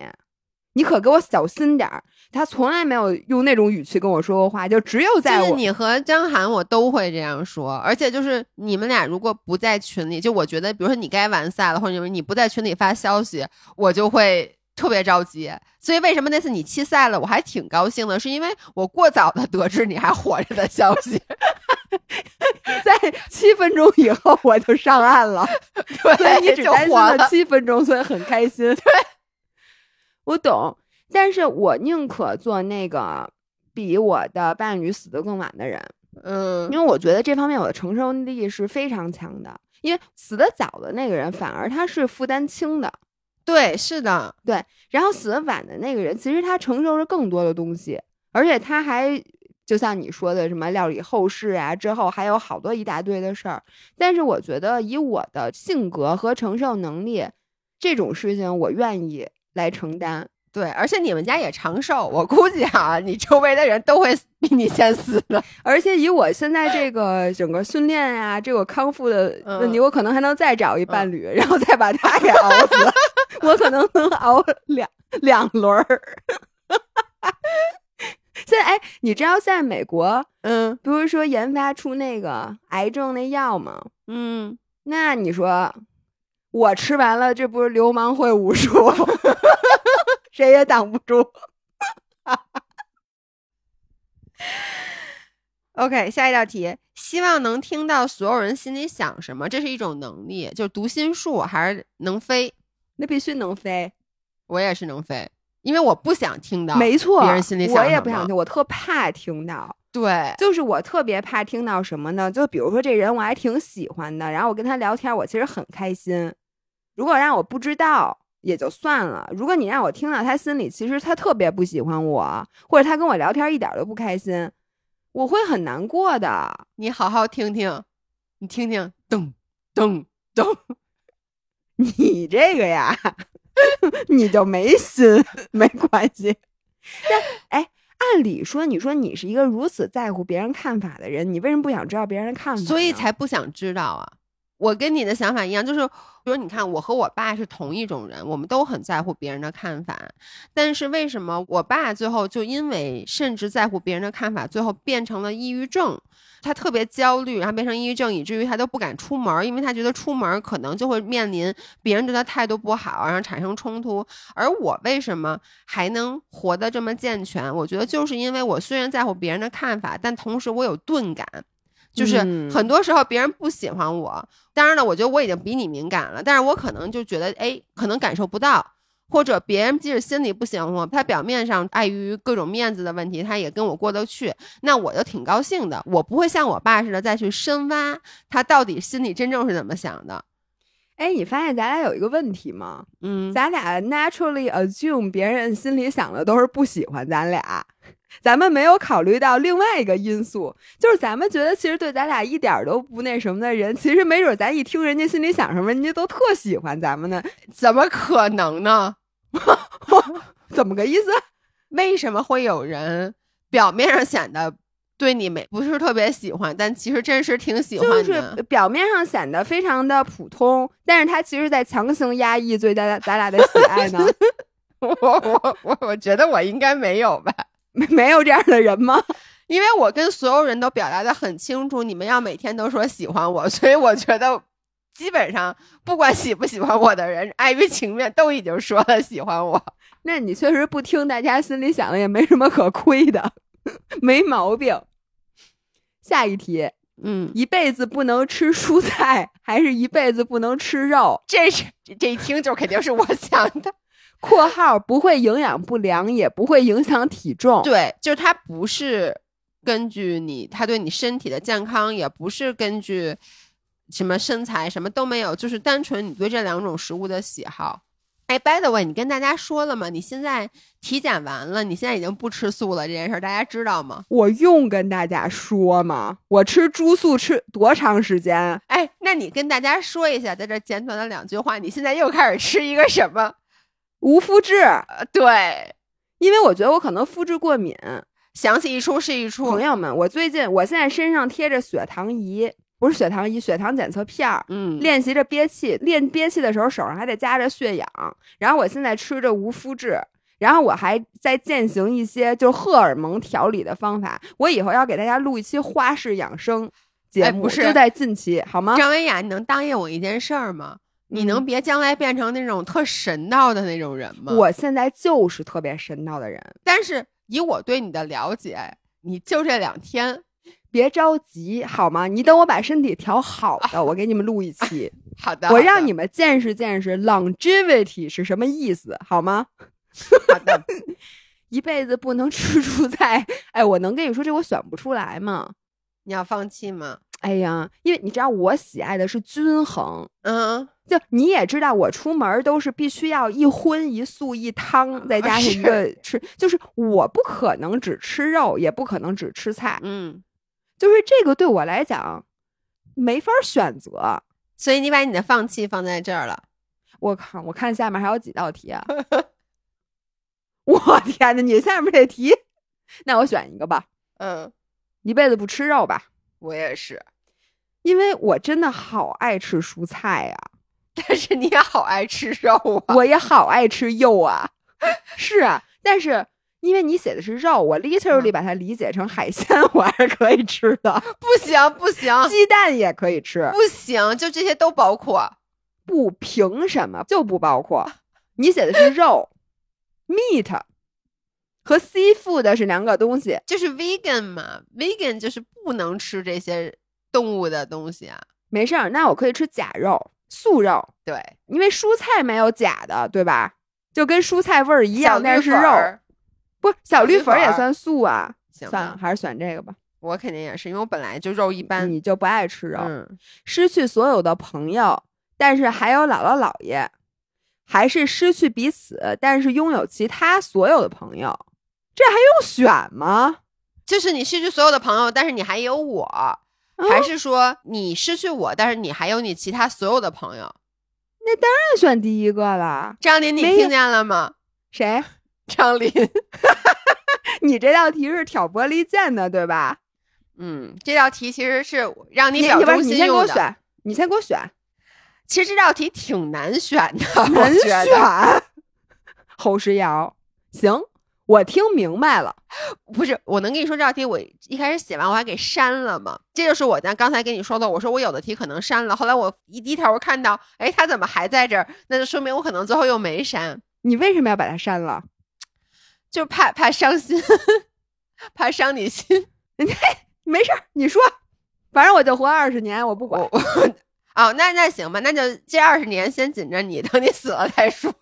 [SPEAKER 1] 你可给我小心点儿。”他从来没有用那种语气跟我说过话，就只有在
[SPEAKER 2] 就是
[SPEAKER 1] 我
[SPEAKER 2] 你和张涵，我都会这样说，而且就是你们俩如果不在群里，就我觉得，比如说你该完赛了，或者你不在群里发消息，我就会特别着急。所以为什么那次你弃赛了，我还挺高兴的，是因为我过早的得知你还活着的消息。[laughs]
[SPEAKER 1] 在七分钟以后我就上岸了。[laughs] 所以你只担心了。七分钟，所以很开心。[laughs] 对，我懂，但是我宁可做那个比我的伴侣死得更晚的人，
[SPEAKER 2] 嗯
[SPEAKER 1] 因为我觉得这方面我的承受力是非常强的。因为死得早的那个人，反而他是负担轻的，
[SPEAKER 2] 对，是的，对
[SPEAKER 1] 然后死的晚的那个人，其实他承受着更多的东西，而且他还就像你说的什么料理后事啊，之后还有好多一大堆的事儿。但是我觉得以我的性格和承受能力，这种事情我愿意来承担。
[SPEAKER 2] 对，而且你们家也长寿，我估计啊，你周围的人都会比你先死的。[laughs]
[SPEAKER 1] 而且以我现在这个整个训练呀、这个康复的问题，
[SPEAKER 2] 嗯
[SPEAKER 1] 我可能还能再找一伴侣，然后再把他给熬死。[laughs] [laughs] 我可能能熬两两轮儿。[laughs] 现在哎，你知道现在美国
[SPEAKER 2] 嗯
[SPEAKER 1] 不是说研发出那个癌症那药吗？
[SPEAKER 2] 嗯，
[SPEAKER 1] 那你说我吃完了，这不是流氓会武术，[laughs] 谁也挡不住。
[SPEAKER 2] OK，下一道题，希望能听到所有人心里想什么，这是一种能力，就是读心术还是能飞？
[SPEAKER 1] 那必须能飞，
[SPEAKER 2] 我也是能飞，因为我不想听到，
[SPEAKER 1] 没错。
[SPEAKER 2] 别人心里想
[SPEAKER 1] 我也不想听，我特怕听到。
[SPEAKER 2] 对，
[SPEAKER 1] 就是我特别怕听到什么呢？就比如说这人我还挺喜欢的，然后我跟他聊天，我其实很开心。如果让我不知道也就算了，如果你让我听到他心里其实他特别不喜欢我，或者他跟我聊天一点都不开心，我会很难过的。
[SPEAKER 2] 你好好听听，你听听，咚咚咚，
[SPEAKER 1] 你这个呀，你就没心，没关系。但哎，按理说，你说你是一个如此在乎别人看法的人，你为什么不想知道别人的看法？
[SPEAKER 2] 所以才不想知道啊。我跟你的想法一样，就是比如你看，我和我爸是同一种人，我们都很在乎别人的看法。但是为什么我爸最后就因为甚至在乎别人的看法，最后变成了抑郁症？他特别焦虑，然后变成抑郁症，以至于他都不敢出门，因为他觉得出门可能就会面临别人对他态度不好，然后产生冲突。而我为什么还能活得这么健全？我觉得就是因为我虽然在乎别人的看法，但同时我有钝感。就是
[SPEAKER 1] 嗯
[SPEAKER 2] 很多时候别人不喜欢我，当然了，我觉得我已经比你敏感了，但是我可能就觉得，哎，可能感受不到，或者别人即使心里不喜欢我，他表面上碍于各种面子的问题，他也跟我过得去，那我就挺高兴的。我不会像我爸似的再去深挖他到底心里真正是怎么想的。
[SPEAKER 1] 哎，你发现咱俩有一个问题吗？
[SPEAKER 2] 嗯，
[SPEAKER 1] 咱俩 naturally assume 别人心里想的都是不喜欢咱俩，咱们没有考虑到另外一个因素，就是咱们觉得其实对咱俩一点儿都不那什么的人，其实没准咱一听人家心里想什么，人家都特喜欢咱们呢。
[SPEAKER 2] 怎么可能呢？[laughs]
[SPEAKER 1] 怎么个意思？
[SPEAKER 2] 为什么会有人表面上显得对你没不是特别喜欢，但其实真实挺喜欢
[SPEAKER 1] 就
[SPEAKER 2] 的？
[SPEAKER 1] 是表面上显得非常的普通，但是他其实在强行压抑对咱咱俩的喜爱呢。[laughs]
[SPEAKER 2] 我我我我觉得我应该没有吧，
[SPEAKER 1] 没 [laughs] 没有这样的人吗？
[SPEAKER 2] 因为我跟所有人都表达的很清楚，你们要每天都说喜欢我，所以我觉得基本上不管喜不喜欢我的人，碍于情面都已经说了喜欢我。[laughs]
[SPEAKER 1] 那你确实不听大家心里想的，也没什么可亏的，[laughs] 没毛病。下一题，
[SPEAKER 2] 嗯，
[SPEAKER 1] 一辈子不能吃蔬菜，还是一辈子不能吃肉？
[SPEAKER 2] 这是这这一听就肯定是我想的。
[SPEAKER 1] （括号不会营养不良，也不会影响体重。）
[SPEAKER 2] 对，就是它不是根据你，它对你身体的健康，也不是根据什么身材，什么都没有，就是单纯你对这两种食物的喜好。哎，by the way，你跟大家说了吗？你现在体检完了，你现在已经不吃素了，这件事儿大家知道吗？
[SPEAKER 1] 我用跟大家说吗？我吃猪素吃多长时间？
[SPEAKER 2] 哎，那你跟大家说一下，在这简短的两句话，你现在又开始吃一个什么？
[SPEAKER 1] 无麸质，
[SPEAKER 2] 呃，对，
[SPEAKER 1] 因为我觉得我可能肤质过敏。
[SPEAKER 2] 想起一出是一出
[SPEAKER 1] 朋。友们，我最近我现在身上贴着血糖仪，不是血糖仪，血糖检测片儿。
[SPEAKER 2] 嗯，
[SPEAKER 1] 练习着憋气，练憋气的时候手上还得夹着血氧。然后我现在吃着无麸质，然后我还在践行一些就荷尔蒙调理的方法。我以后要给大家录一期花式养生节目，
[SPEAKER 2] 哎不是
[SPEAKER 1] 就在近期，好吗？
[SPEAKER 2] 张文雅，你能答应我一件事儿吗？你
[SPEAKER 1] 嗯
[SPEAKER 2] 能别将来变成那种特神道的那种人吗？
[SPEAKER 1] 我现在就是特别神道的人，
[SPEAKER 2] 但是以我对你的了解，你就这两天，
[SPEAKER 1] 别着急好吗？你等我把身体调好的，我给你们录一期，[laughs]
[SPEAKER 2] 好的，
[SPEAKER 1] 我让你们见识见识 longevity 是什么意思，好吗？
[SPEAKER 2] 好的，[laughs]
[SPEAKER 1] 一辈子不能吃 [laughs] 蔬菜，哎，我能跟你说这我选不出来吗？
[SPEAKER 2] 你要放弃吗？
[SPEAKER 1] 哎呀，因为你知道我喜爱的是均衡，
[SPEAKER 2] 嗯，
[SPEAKER 1] 就你也知道我出门都是必须要一荤一素一汤，再加上一个吃，就是我不可能只吃肉，也不可能只吃菜，
[SPEAKER 2] 嗯，
[SPEAKER 1] 就是这个对我来讲没法选择。
[SPEAKER 2] 所以你把你的放弃放在这儿了。
[SPEAKER 1] 我靠，我看下面还有几道题啊。[laughs] 我天呐，你下面这题，那我选一个吧，
[SPEAKER 2] 嗯，
[SPEAKER 1] 一辈子不吃肉吧，
[SPEAKER 2] 我也是，
[SPEAKER 1] 因为我真的好爱吃蔬菜呀、[laughs]
[SPEAKER 2] 但是你也好爱吃肉啊。
[SPEAKER 1] 我也好爱吃肉啊，[laughs] 是啊，但是因为你写的是肉，我 literally 把它理解成海鲜，[laughs] 我还是可以吃的，
[SPEAKER 2] 不行不行
[SPEAKER 1] 鸡蛋也可以吃，
[SPEAKER 2] 不行，就这些都包括。
[SPEAKER 1] 不凭什么就不包括？你写的是肉，meat 和 seafood 是两个东西，
[SPEAKER 2] 就是 vegan 嘛，vegan 就是不能吃这些动物的东西啊。
[SPEAKER 1] 没事儿，那我可以吃假肉、素肉，
[SPEAKER 2] 对，
[SPEAKER 1] 因为蔬菜没有假的，对吧？就跟蔬菜味儿一
[SPEAKER 2] 一
[SPEAKER 1] 样，但是肉不小绿
[SPEAKER 2] 绿粉儿
[SPEAKER 1] 也算素啊。
[SPEAKER 2] 行
[SPEAKER 1] 算了，还是选这个吧。
[SPEAKER 2] 我肯定也是，因为我本来就肉一般。
[SPEAKER 1] 你就不爱吃肉，
[SPEAKER 2] 嗯，
[SPEAKER 1] 失去所有的朋友，但是还有姥姥姥爷，还是失去彼此，但是拥有其他所有的朋友，这还用选吗？
[SPEAKER 2] 就是你失去所有的朋友，但是你还有我，还是说你失去我，但是你还有你其他所有的朋友？
[SPEAKER 1] 那当然选第一个了。
[SPEAKER 2] 张琳，你听见了吗？[laughs]
[SPEAKER 1] 谁？[laughs]
[SPEAKER 2] 张琳，[laughs]
[SPEAKER 1] 你这道题是挑拨离间的，对吧？
[SPEAKER 2] 嗯，这道题其实是让
[SPEAKER 1] 你
[SPEAKER 2] 表忠
[SPEAKER 1] 不是你先给。我选，你先给我选，
[SPEAKER 2] 其实这道题挺难选的，我觉得。
[SPEAKER 1] 选侯诗瑶。行，我听明白了。
[SPEAKER 2] 不是，我能跟你说这道题，我一开始写完我还给删了吗？这就是我咱刚才跟你说的，我说我有的题可能删了，后来我一低头看到，哎，他怎么还在这儿？那就说明我可能最后又没删，
[SPEAKER 1] 你为什么要把它删了？[sniffs]
[SPEAKER 2] 就怕怕伤心，[laughs] 怕伤你心。[laughs]
[SPEAKER 1] 没事儿，你说，反正我就活二十年，我不管
[SPEAKER 2] 我。[laughs] 哦，那那行吧，那就这二十年先紧着你，等你死了再说。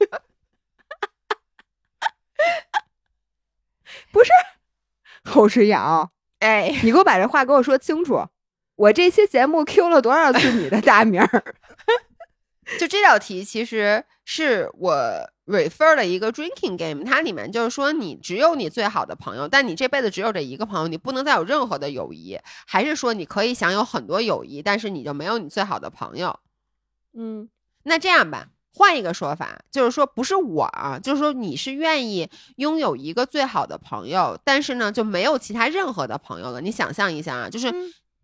[SPEAKER 1] 侯诗瑶，
[SPEAKER 2] 哎，
[SPEAKER 1] 你给我把这话给我说清楚。我这期节目 Q 了多少次你的大名儿？[laughs]
[SPEAKER 2] 就这道题其实是我 refer 了一个 drinking game，它里面就是说你只有你最好的朋友，但你这辈子只有这一个朋友，你不能再有任何的友谊，还是说你可以享有很多友谊，但是你就没有你最好的朋友？
[SPEAKER 1] 嗯，
[SPEAKER 2] 那这样吧，换一个说法，就是说不是我啊，就是说你是愿意拥有一个最好的朋友，但是呢就没有其他任何的朋友了。你想象一下啊，就是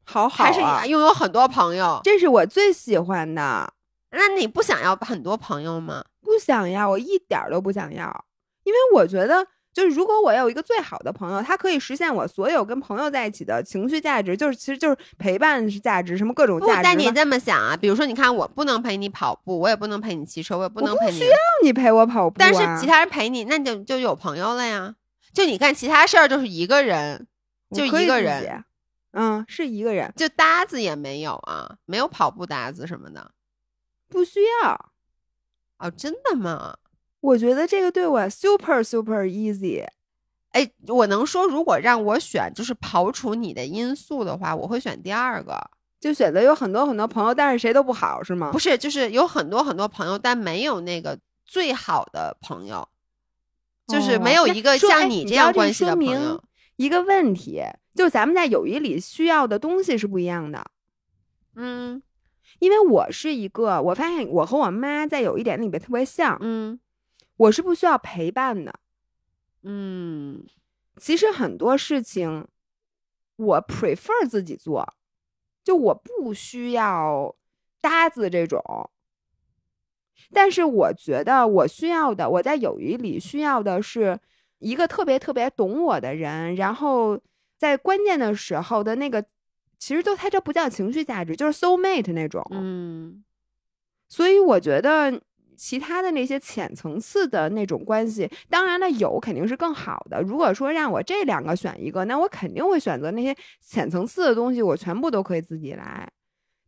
[SPEAKER 1] 好好
[SPEAKER 2] 还是
[SPEAKER 1] 你，
[SPEAKER 2] 拥有很多朋友，
[SPEAKER 1] 这是我最喜欢的。
[SPEAKER 2] 那你不想要很多朋友吗？
[SPEAKER 1] 不想要，我一点儿都不想要，因为我觉得，就是如果我有一个最好的朋友，他可以实现我所有跟朋友在一起的情绪价值，就是其实就是陪伴是价值，什么各种，价值嘛。
[SPEAKER 2] 但你这么想啊，比如说，你看我不能陪你跑步，我也不能陪你骑车，我也不能陪你，
[SPEAKER 1] 我不需要你陪我跑步、啊，
[SPEAKER 2] 但是其他人陪你，那你就就有朋友了呀。就你干其他事儿就是一个人，就一个人，
[SPEAKER 1] 嗯，是一个人，
[SPEAKER 2] 就搭子也没有啊，没有跑步搭子什么的。
[SPEAKER 1] 不需要。
[SPEAKER 2] 哦，真的吗？
[SPEAKER 1] 我觉得这个对我 super super easy。
[SPEAKER 2] 哎，我能说，如果让我选，就是刨除你的因素的话，我会选第二个。
[SPEAKER 1] 就选择有很多很多朋友，但是谁都不好，是吗？
[SPEAKER 2] 不是，就是有很多很多朋友，但没有那个最好的朋友，就是没有一个像你这样关系的朋
[SPEAKER 1] 说明
[SPEAKER 2] 友。
[SPEAKER 1] 一个问题，就咱们在友谊里需要的东西是不一样的。
[SPEAKER 2] 嗯
[SPEAKER 1] 因为我是一个，我发现我和我妈在有一点里面特别像，
[SPEAKER 2] 嗯
[SPEAKER 1] 我是不需要陪伴的。
[SPEAKER 2] 嗯，
[SPEAKER 1] 其实很多事情我 prefer 自己做，就我不需要搭子这种。但是我觉得我需要的，我在友谊里需要的是一个特别特别懂我的人，然后在关键的时候的那个，其实都它这不叫情绪价值，就是 soul mate 那种。
[SPEAKER 2] 嗯
[SPEAKER 1] 所以我觉得其他的那些浅层次的那种关系，当然了，有肯定是更好的。如果说让我这两个选一个，那我肯定会选择那些浅层次的东西，我全部都可以自己来。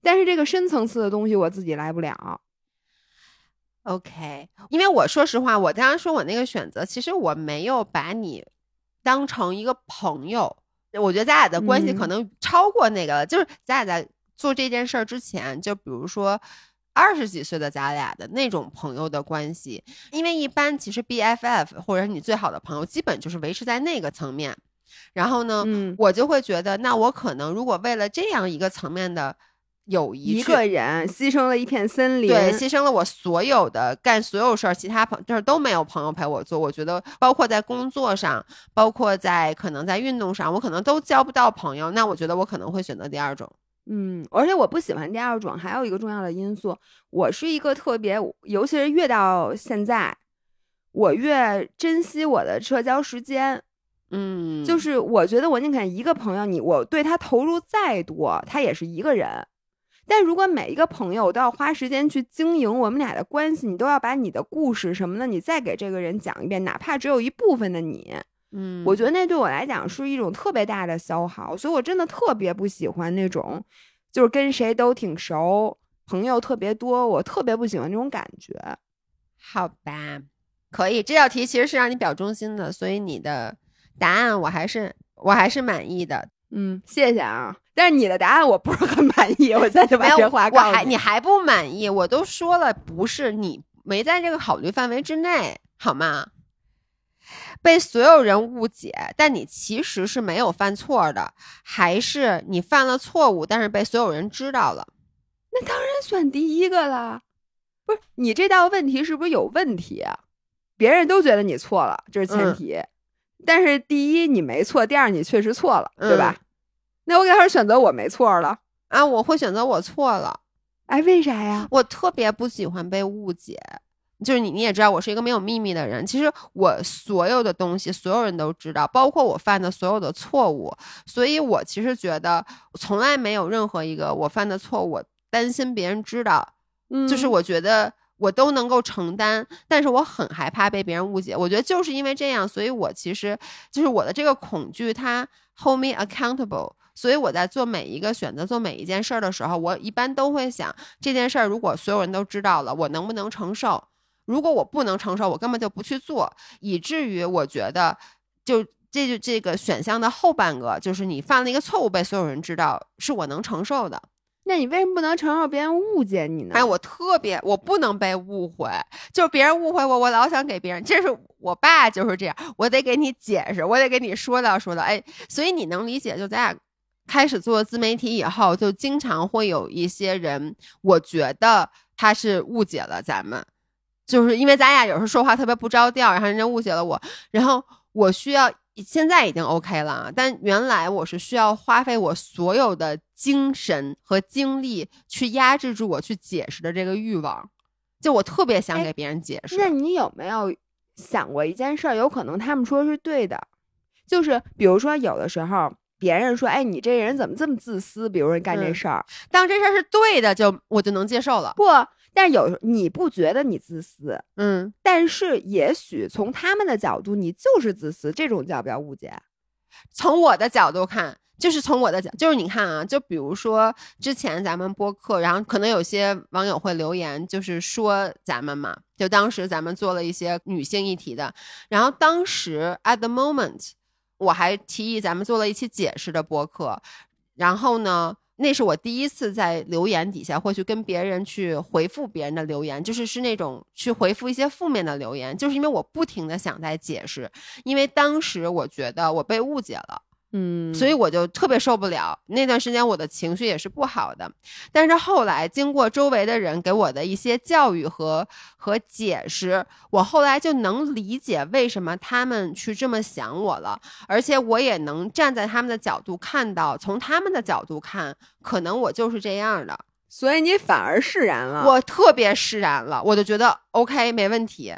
[SPEAKER 1] 但是这个深层次的东西我自己来不了。
[SPEAKER 2] ，OK。因为我说实话，我刚刚说我那个选择，其实我没有把你当成一个朋友。我觉得咱俩的关系可
[SPEAKER 1] 嗯
[SPEAKER 2] 能超过那个了。就是咱俩在做这件事儿之前，就比如说二十几岁的咱俩的那种朋友的关系，因为一般其实 BFF 或者是你最好的朋友，基本就是维持在那个层面。然后呢，
[SPEAKER 1] 嗯
[SPEAKER 2] 我就会觉得，那我可能如果为了这样一个层面的友谊
[SPEAKER 1] 一个人牺牲了一片森林，
[SPEAKER 2] 对，牺牲了我所有的干所有事儿，其他朋就是都没有朋友陪我做。我觉得，包括在工作上，包括在可能在运动上，我可能都交不到朋友。那我觉得我可能会选择第二种。
[SPEAKER 1] 嗯，而且我不喜欢第二种，还有一个重要的因素，我是一个特别，尤其是越到现在，我越珍惜我的社交时间。
[SPEAKER 2] 嗯，
[SPEAKER 1] 就是我觉得我宁肯一个朋友，你我对他投入再多，他也是一个人。但如果每一个朋友都要花时间去经营我们俩的关系，你都要把你的故事什么的，你再给这个人讲一遍，哪怕只有一部分的你，
[SPEAKER 2] 嗯，
[SPEAKER 1] 我觉得那对我来讲是一种特别大的消耗，所以我真的特别不喜欢那种，就是跟谁都挺熟，朋友特别多，我特别不喜欢那种感觉。
[SPEAKER 2] 好吧，可以。这道题其实是让你表忠心的，所以你的答案我还是我还是满意的。
[SPEAKER 1] 嗯，谢谢啊。但是你的答案我不是很满意，我现在就把这话
[SPEAKER 2] 我
[SPEAKER 1] 告诉你。
[SPEAKER 2] 还你还不满意？我都说了，不是你没在这个考虑范围之内，好吗？被所有人误解，但你其实是没有犯错的，还是你犯了错误，但是被所有人知道了？
[SPEAKER 1] 那当然选第一个了。不是你这道问题是不是有问题啊？别人都觉得你错了，这是前
[SPEAKER 2] 嗯
[SPEAKER 1] 提。但是第一你没错，第二你确实错了，对吧？
[SPEAKER 2] 嗯
[SPEAKER 1] 那我给他选择我没错了。
[SPEAKER 2] 啊，我会选择我错了。
[SPEAKER 1] 哎，为啥呀？
[SPEAKER 2] 我特别不喜欢被误解，就是你你也知道，我是一个没有秘密的人。其实我所有的东西，所有人都知道，包括我犯的所有的错误。所以我其实觉得，从来没有任何一个我犯的错误，我担心别人知道。
[SPEAKER 1] 嗯
[SPEAKER 2] 就是我觉得我都能够承担，但是我很害怕被别人误解。我觉得就是因为这样，所以我其实就是我的这个恐惧，它 hold me accountable。所以我在做每一个选择、做每一件事儿的时候，我一般都会想，这件事儿如果所有人都知道了，我能不能承受？如果我不能承受，我根本就不去做，以至于我觉得，就这就这个选项的后半个，就是你犯了一个错误被所有人知道，是我能承受的。
[SPEAKER 1] 那你为什么不能承受别人误解你呢？
[SPEAKER 2] 哎，我特别，我不能被误会，就是别人误会我，我老想给别人，这是我爸就是这样，我得给你解释，我得给你说道说道，哎，所以你能理解，就咱俩开始做自媒体以后，就经常会有一些人，我觉得他是误解了咱们，就是因为咱俩有时候说话特别不着调，然后人家误解了我，然后我需要。现在已经 OK 了啊，但原来我是需要花费我所有的精神和精力去压制住我去解释的这个欲望，就我特别想
[SPEAKER 1] 哎
[SPEAKER 2] 给别人解释。
[SPEAKER 1] 那你有没有想过一件事儿？有可能他们说是对的，就是比如说有的时候别人说：“哎，你这人怎么这么自私？”比如说你干这
[SPEAKER 2] 嗯
[SPEAKER 1] 事儿，
[SPEAKER 2] 当这事儿是对的，就我就能接受了。
[SPEAKER 1] 不，但有时候你不觉得你自私，
[SPEAKER 2] 嗯，
[SPEAKER 1] 但是也许从他们的角度你就是自私，这种叫不叫误解？
[SPEAKER 2] 从我的角度看，就是从我的角，就是你看啊，就比如说之前咱们播客，然后可能有些网友会留言，就是说咱们嘛，就当时咱们做了一些女性议题的，然后当时 at the moment，我还提议咱们做了一期解释的播客，然后呢。那是我第一次在留言底下会去跟别人去回复别人的留言，就是是那种去回复一些负面的留言，就是因为我不停的想在解释，因为当时我觉得我被误解了。
[SPEAKER 1] 嗯
[SPEAKER 2] 所以我就特别受不了那段时间，我的情绪也是不好的。但是后来经过周围的人给我的一些教育和和解释，我后来就能理解为什么他们去这么想我了，而且我也能站在他们的角度看到，从他们的角度看，可能我就是这样的，
[SPEAKER 1] 所以你反而释然了。
[SPEAKER 2] 我特别释然了，我就觉得 OK 没问题。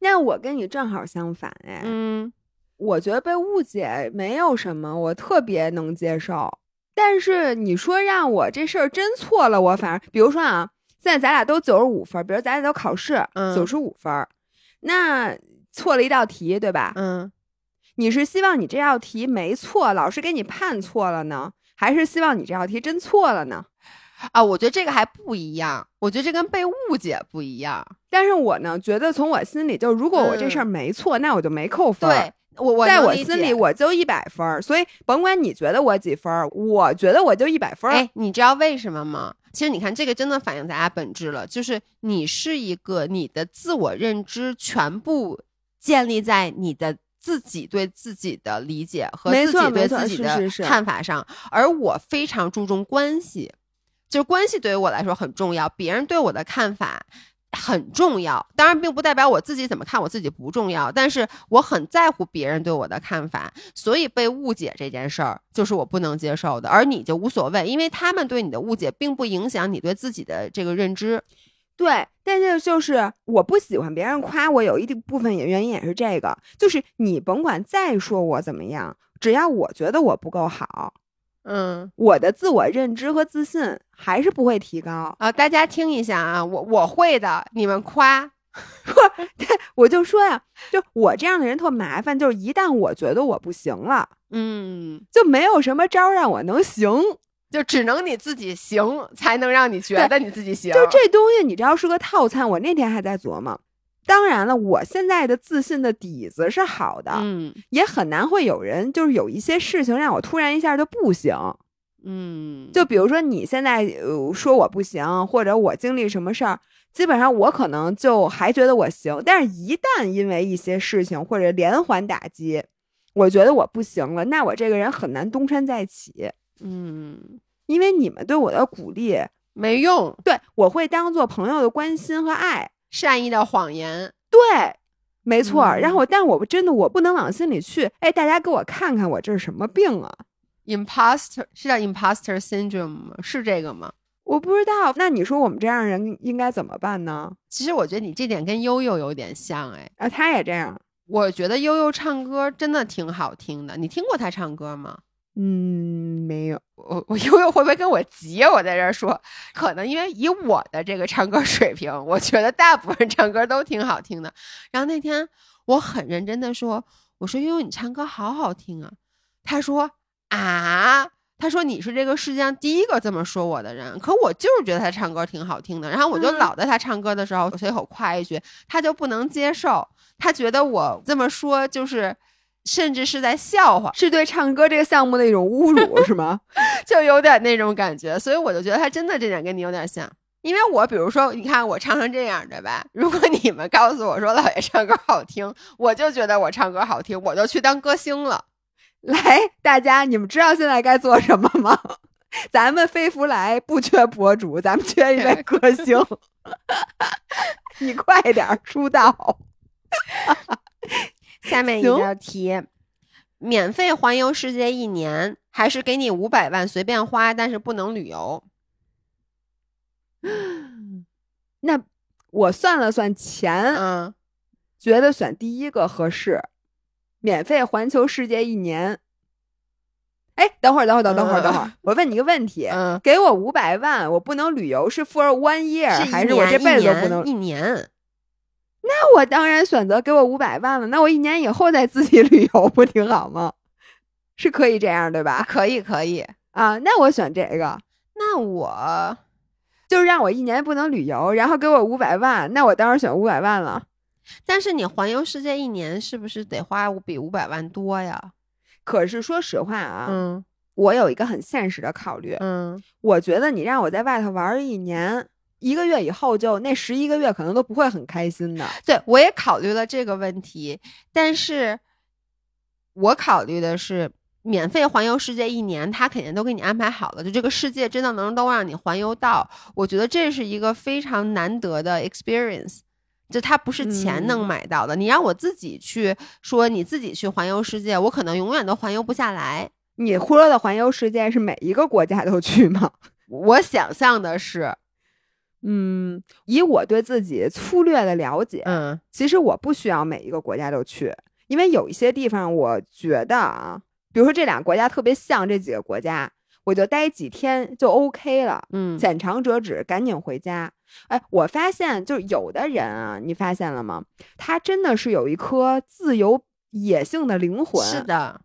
[SPEAKER 1] 那我跟你正好相反，哎，
[SPEAKER 2] 嗯
[SPEAKER 1] 我觉得被误解没有什么，我特别能接受。但是你说让我这事儿真错了，我反而，比如说啊，现在咱俩都九十五分儿，比如咱俩都考试
[SPEAKER 2] 嗯
[SPEAKER 1] 九十五分儿，那错了一道题，对吧？
[SPEAKER 2] 嗯，
[SPEAKER 1] 你是希望你这道题没错，老师给你判错了呢，还是希望你这道题真错了呢？
[SPEAKER 2] 啊，我觉得这个还不一样，我觉得这跟被误解不一样。
[SPEAKER 1] 但是我呢，觉得从我心里，就如果我这事儿没错，那我就没扣分儿。
[SPEAKER 2] 对我，我
[SPEAKER 1] 在我心里我就一百分儿，所以甭管你觉得我几分儿，我觉得我就一百分儿。
[SPEAKER 2] 哎，你知道为什么吗？其实你看，这个真的反映咱俩本质了，就是你是一个你的自我认知全部建立在你的自己对自己的理解和自己对自己的
[SPEAKER 1] 是是是
[SPEAKER 2] 看法上，而我非常注重关系。就是关系对于我来说很重要，别人对我的看法很重要。当然，并不代表我自己怎么看我自己不重要，但是我很在乎别人对我的看法，所以被误解这件事儿就是我不能接受的。而你就无所谓，因为他们对你的误解并不影响你对自己的这个认知。
[SPEAKER 1] 对，但是就是我不喜欢别人夸我，有一部分也原因也是这个，就是你甭管再说我怎么样，只要我觉得我不够好，
[SPEAKER 2] 嗯
[SPEAKER 1] 我的自我认知和自信还是不会提高。
[SPEAKER 2] 啊，大家听一下啊，我我会的，你们夸。[laughs]
[SPEAKER 1] 我就说呀，就我这样的人特麻烦，就是一旦我觉得我不行了，
[SPEAKER 2] 嗯，
[SPEAKER 1] 就没有什么招儿让我能行。
[SPEAKER 2] 就只能你自己行，才能让你觉得你自己行。
[SPEAKER 1] 就这东西，你知道是个套餐。我那天还在琢磨。当然了，我现在的自信的底子是好的，
[SPEAKER 2] 嗯
[SPEAKER 1] 也很难会有人就是有一些事情让我突然一下就不行。
[SPEAKER 2] 嗯，
[SPEAKER 1] 就比如说你现在呃说我不行，或者我经历什么事儿，基本上我可能就还觉得我行，但是一旦因为一些事情或者连环打击，我觉得我不行了，那我这个人很难东山再起。
[SPEAKER 2] 嗯
[SPEAKER 1] 因为你们对我的鼓励，
[SPEAKER 2] 没用，
[SPEAKER 1] 对我会当做朋友的关心和爱，
[SPEAKER 2] 善意的谎言。
[SPEAKER 1] 对，没错然后，但我真的我不能往心里去。哎，大家给我看看我这是什么病啊
[SPEAKER 2] ？imposter 是叫 imposter syndrome 吗？是这个吗？
[SPEAKER 1] 我不知道。那你说我们这样人应该怎么办呢？
[SPEAKER 2] 其实我觉得你这点跟悠悠有点像哎。
[SPEAKER 1] 啊，他也这样。
[SPEAKER 2] 我觉得悠悠唱歌真的挺好听的，你听过他唱歌吗？
[SPEAKER 1] 嗯，没有。
[SPEAKER 2] 我我 [laughs] 悠悠会不会跟我急？我在这儿说，可能因为以我的这个唱歌水平，我觉得大部分唱歌都挺好听的。然后那天我很认真的说，我说悠悠你唱歌好好听啊。他说啊，他说你是这个世界上第一个这么说我的人。可我就是觉得他唱歌挺好听的。然后我就
[SPEAKER 1] 嗯
[SPEAKER 2] 老在他唱歌的时候随口夸一句，他就不能接受，他觉得我这么说就是。甚至是在笑话，
[SPEAKER 1] 是对唱歌这个项目的一种侮辱，[laughs] 是吗？
[SPEAKER 2] 就有点那种感觉，所以我就觉得他真的这点跟你有点像。因为我比如说，你看我唱成这样，对吧？如果你们告诉我说老爷唱歌好听，我就觉得我唱歌好听，我就去当歌星了。
[SPEAKER 1] 来，大家，你们知道现在该做什么吗？[laughs] 咱们飞福来不缺博主，咱们缺一位歌星。[laughs] 你快点出道。
[SPEAKER 2] 下面一道题：免费环游世界一年，还是给你五百万随便花，但是不能旅游？
[SPEAKER 1] 那我算了算钱，
[SPEAKER 2] 嗯，
[SPEAKER 1] 觉得选第一个合适，免费环球世界一年。哎，等会儿，等会儿，等等会儿，等会儿，我问你一个问题：
[SPEAKER 2] 嗯
[SPEAKER 1] 给我五百万，我不能旅游，是 for one year，
[SPEAKER 2] 是
[SPEAKER 1] 还是我这辈子都不能？
[SPEAKER 2] 一年？
[SPEAKER 1] 那我当然选择给我五百万了。那我一年以后再自己旅游，不挺好吗？是可以这样，对吧？
[SPEAKER 2] 可以，可以。
[SPEAKER 1] 啊，那我选这个，
[SPEAKER 2] 那我
[SPEAKER 1] 就是让我一年不能旅游，然后给我五百万，那我当然选五百万了。
[SPEAKER 2] 但是你环游世界一年，是不是得花比五百万多呀？
[SPEAKER 1] 可是说实话啊，
[SPEAKER 2] 嗯
[SPEAKER 1] 我有一个很现实的考虑，
[SPEAKER 2] 嗯
[SPEAKER 1] 我觉得你让我在外头玩儿一年，一个月以后就那十一个月可能都不会很开心的。
[SPEAKER 2] 对，我也考虑了这个问题，但是我考虑的是免费环游世界一年，他肯定都给你安排好了，就这个世界真的能都让你环游到，我觉得这是一个非常难得的 experience。就它不是钱能
[SPEAKER 1] 嗯
[SPEAKER 2] 买到的，你让我自己去说，你自己去环游世界，我可能永远都环游不下来。
[SPEAKER 1] 你忽略的环游世界是每一个国家都去吗？
[SPEAKER 2] 我想象的是，
[SPEAKER 1] 嗯，以我对自己粗略的了解，
[SPEAKER 2] 嗯
[SPEAKER 1] 其实我不需要每一个国家都去，因为有一些地方我觉得啊，比如说这俩国家特别像这几个国家，我就待几天就 OK 了。
[SPEAKER 2] 嗯
[SPEAKER 1] 浅尝辄止，赶紧回家。哎，我发现就是有的人啊，你发现了吗？他真的是有一颗自由野性的灵魂，
[SPEAKER 2] 是，的，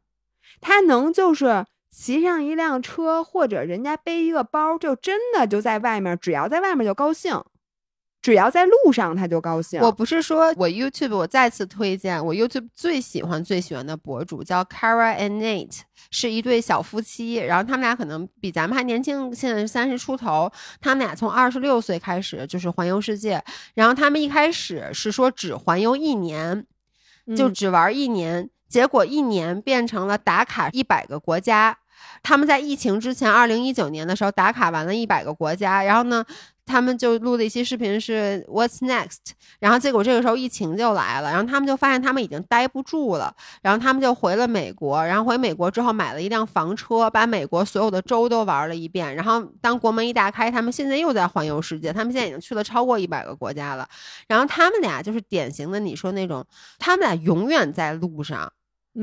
[SPEAKER 1] 他能就是骑上一辆车，或者人家背一个包，就真的就在外面，只要在外面就高兴，只要在路上他就高兴。
[SPEAKER 2] 我不是说我 YouTube，我再次推荐我 YouTube 最喜欢最喜欢的博主叫 Kara and Nate，是一对小夫妻，然后他们俩可能比咱们还年轻，现在是三十出头。他们俩从二十六岁开始就是环游世界，然后他们一开始是说只环游一年，就
[SPEAKER 1] 嗯
[SPEAKER 2] 只玩一年，结果一年变成了打卡一百个国家。他们在疫情之前，二零一九年的时候打卡完了一百个国家，然后呢，他们就录的一期视频是 What's next，然后结果这个时候疫情就来了，然后他们就发现他们已经待不住了，然后他们就回了美国，然后回美国之后买了一辆房车，把美国所有的州都玩了一遍，然后当国门一打开，他们现在又在环游世界，他们现在已经去了超过一百个国家了，然后他们俩就是典型的你说那种，他们俩永远在路上。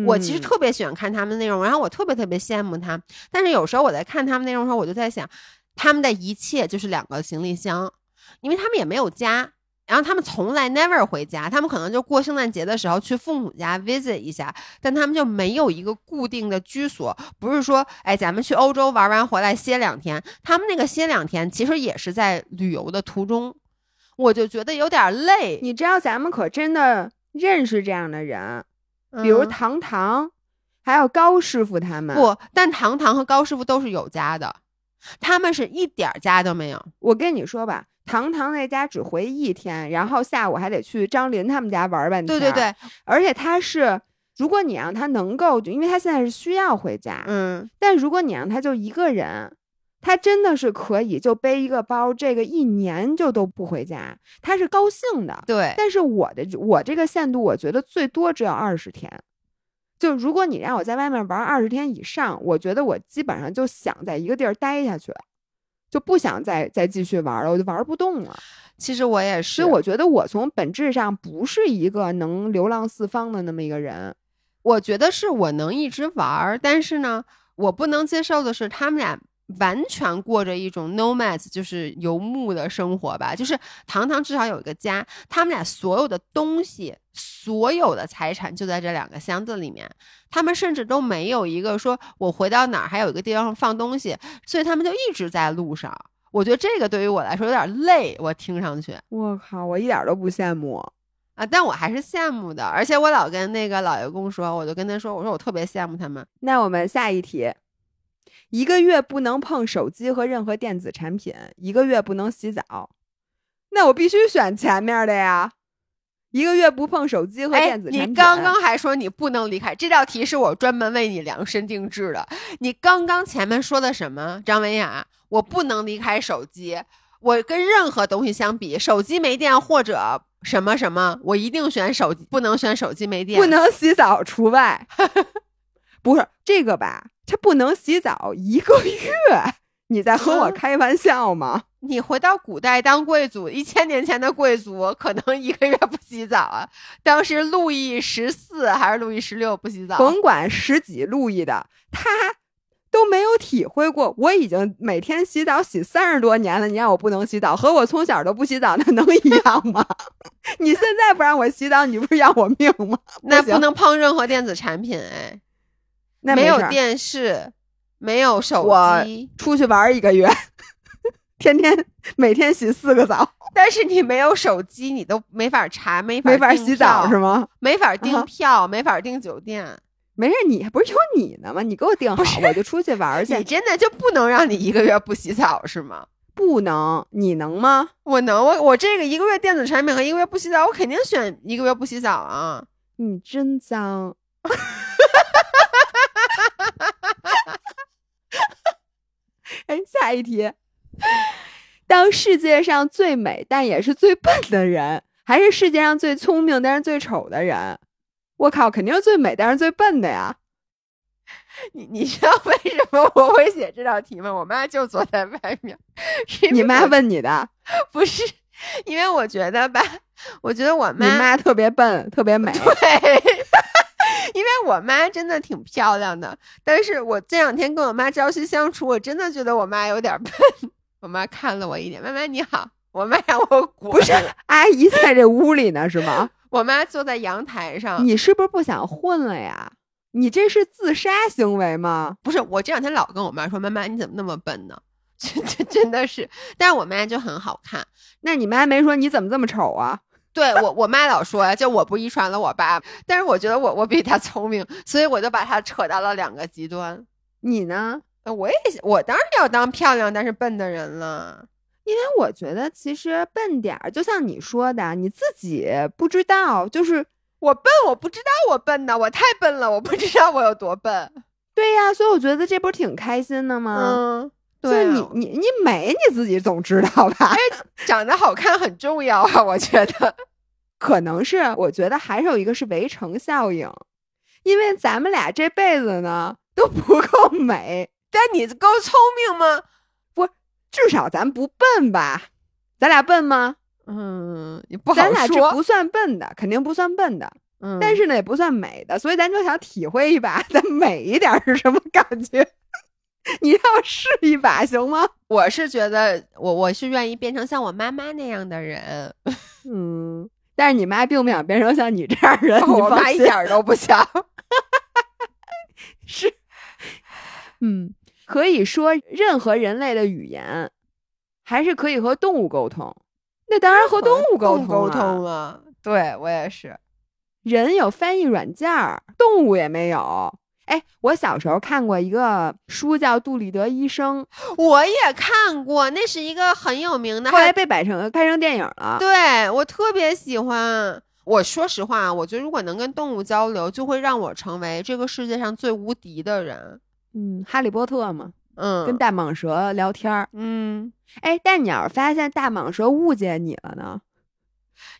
[SPEAKER 2] 我其实
[SPEAKER 1] 嗯
[SPEAKER 2] 特别喜欢看他们的内容，然后我特别特别羡慕他。但是有时候我在看他们内容的时候，我就在想，他们的一切就是两个行李箱，因为他们也没有家，然后他们从来 never 回家，他们可能就过圣诞节的时候去父母家 visit 一下，但他们就没有一个固定的居所，不是说，哎，咱们去欧洲玩完回来歇两天，他们那个歇两天其实也是在旅游的途中，我就觉得有点累。
[SPEAKER 1] 你知道咱们可真的认识这样的人，比如
[SPEAKER 2] 嗯
[SPEAKER 1] 糖糖，还有高师傅他们。，
[SPEAKER 2] 不，但糖糖和高师傅都是有家的，他们是一点儿家都没有。
[SPEAKER 1] 我跟你说吧，糖糖那家只回一天，然后下午还得去张林他们家玩半天。
[SPEAKER 2] 对对，对，
[SPEAKER 1] 而且他是，如果你让他能够，就因为他现在是需要回家，
[SPEAKER 2] 嗯，
[SPEAKER 1] 但如果你让他就一个人，他真的是可以就背一个包，这个一年就都不回家，他是高兴的。
[SPEAKER 2] 对，
[SPEAKER 1] 但是我的我这个限度，我觉得最多只有二十天。就如果你让我在外面玩二十天以上，我觉得我基本上就想在一个地儿待下去，就不想再再继续玩了，我就玩不动了。
[SPEAKER 2] 其实我也是，
[SPEAKER 1] 所以我觉得我从本质上不是一个能流浪四方的那么一个人。
[SPEAKER 2] 我觉得是我能一直玩，但是呢，我不能接受的是他们俩完全过着一种 nomads，就是游牧的生活吧。就是糖糖至少有一个家，他们俩所有的东西、所有的财产就在这两个箱子里面，他们甚至都没有一个说我回到哪儿还有一个地方放东西，所以他们就一直在路上。我觉得这个对于我来说有点累，我听上去。
[SPEAKER 1] 我靠，我一点都不羡慕。
[SPEAKER 2] 啊，但我还是羡慕的，而且我老跟那个老爷公说，我就跟他说，我说我特别羡慕他们。
[SPEAKER 1] 那我们下一题，一个月不能碰手机和任何电子产品，一个月不能洗澡。那我必须选前面的呀，一个月不碰手机和
[SPEAKER 2] 哎
[SPEAKER 1] 电子，产品。
[SPEAKER 2] 你刚刚还说你不能离开，这道题是我专门为你量身定制的。你刚刚前面说的什么？张文雅，我不能离开手机，我跟任何东西相比，手机没电或者什么什么，我一定选手机，不能选手机没电。
[SPEAKER 1] 不能洗澡除外。[laughs] 不是这个吧？他不能洗澡一个月，你在和我
[SPEAKER 2] 啊
[SPEAKER 1] 开玩笑吗？
[SPEAKER 2] 你回到古代当贵族，一千年前的贵族可能一个月不洗澡啊。当时路易十四还是路易十六不洗澡，
[SPEAKER 1] 甭管十几路易的，他都没有体会过。我已经每天洗澡洗三十多年了，你让我不能洗澡，和我从小都不洗澡，那能一样吗？[laughs] 你现在不让我洗澡，你不是要我命吗？行
[SPEAKER 2] 那不能碰任何电子产品哎，没有电视，没有手
[SPEAKER 1] 我
[SPEAKER 2] 机，
[SPEAKER 1] 出去玩一个月，[laughs] 天天每天洗四个澡，
[SPEAKER 2] 但是你没有手机，你都没法查，没法
[SPEAKER 1] 没法洗澡是吗？
[SPEAKER 2] 没法订
[SPEAKER 1] 啊
[SPEAKER 2] 票，没法订酒店。
[SPEAKER 1] 没事，你不是有你呢吗？你给我订好，我就出去玩去
[SPEAKER 2] 你。真的就不能让你一个月不洗澡是吗？
[SPEAKER 1] 不能，你能吗？
[SPEAKER 2] 我能，我我这个一个月电子产品和一个月不洗澡，我肯定选一个月不洗澡啊。
[SPEAKER 1] 你真脏。哎，下一题。当世界上最美但也是最笨的人，还是世界上最聪明但是最丑的人？我靠，肯定是最美但是最笨的呀！[laughs]
[SPEAKER 2] 你你知道为什么我会写这道题吗？我妈就坐在外面，是
[SPEAKER 1] 你妈问你的，[laughs]
[SPEAKER 2] 不是，因为我觉得吧，我觉得我妈
[SPEAKER 1] 特别笨，特别美。
[SPEAKER 2] 对，[laughs] 因为我妈真的挺漂亮的，但是我这两天跟我妈朝夕相处，我真的觉得我妈有点笨。[laughs] 我妈看了我一眼，妈妈你好，我妈让我滚。
[SPEAKER 1] 不是，阿姨在这屋里呢，是吗？[laughs]
[SPEAKER 2] 我妈坐在阳台上，
[SPEAKER 1] 你是不是不想混了呀？你这是自杀行为吗？
[SPEAKER 2] 不是我这两天老跟我妈说，妈妈你怎么那么笨呢？这 [laughs] 这真的是，但是我妈就很好看。
[SPEAKER 1] 那你妈没说你怎么这么丑啊？
[SPEAKER 2] 对我，我妈老说呀，就我不遗传了我爸，但是我觉得我我比他聪明，所以我就把他扯到了两个极端。
[SPEAKER 1] 你呢？
[SPEAKER 2] 呃我也我当然要当漂亮但是笨的人了。
[SPEAKER 1] 因为我觉得其实笨点儿，就像你说的，你自己不知道，就是
[SPEAKER 2] 我笨，我不知道我笨呢，我太笨了，我不知道我有多笨。
[SPEAKER 1] 对呀，所以我觉得这不是挺开心的吗？
[SPEAKER 2] 嗯，
[SPEAKER 1] 就是
[SPEAKER 2] 对啊，
[SPEAKER 1] 你你你美你自己总知道吧？[laughs]
[SPEAKER 2] 长得好看很重要啊，我觉得。[laughs]
[SPEAKER 1] 可能是我觉得还是有一个是围城效应，因为咱们俩这辈子呢都不够美，
[SPEAKER 2] 但你够聪明吗？
[SPEAKER 1] 不至少咱不笨吧？咱俩笨吗？
[SPEAKER 2] 嗯，也不好
[SPEAKER 1] 咱俩这
[SPEAKER 2] 说。
[SPEAKER 1] 不算笨的，肯定不算笨的，
[SPEAKER 2] 嗯，
[SPEAKER 1] 但是呢也不算美的，所以咱就想体会一把咱美一点是什么感觉。你让我试一把行吗？
[SPEAKER 2] 我是觉得我我是愿意变成像我妈妈那样的人，[laughs]
[SPEAKER 1] 嗯，但是你妈并不想变成像你这样的人，[laughs] 你
[SPEAKER 2] 我妈一点儿都不想。[laughs]
[SPEAKER 1] 是，嗯，可以说任何人类的语言，还是可以和动物沟通。那当然和动物沟通、
[SPEAKER 2] 沟通了，对我也是。
[SPEAKER 1] 人有翻译软件儿，动物也没有。哎，我小时候看过一个书叫《杜立德医生》，
[SPEAKER 2] 我也看过，那是一个很有名的，
[SPEAKER 1] 后来被摆成拍成电影了。
[SPEAKER 2] 对我特别喜欢。我说实话，我觉得如果能跟动物交流，就会让我成为这个世界上最无敌的人。
[SPEAKER 1] 嗯，哈利波特嘛，
[SPEAKER 2] 嗯，
[SPEAKER 1] 跟大蟒蛇聊天儿。
[SPEAKER 2] 嗯，
[SPEAKER 1] 哎，但你要是发现大蟒蛇误解你了呢，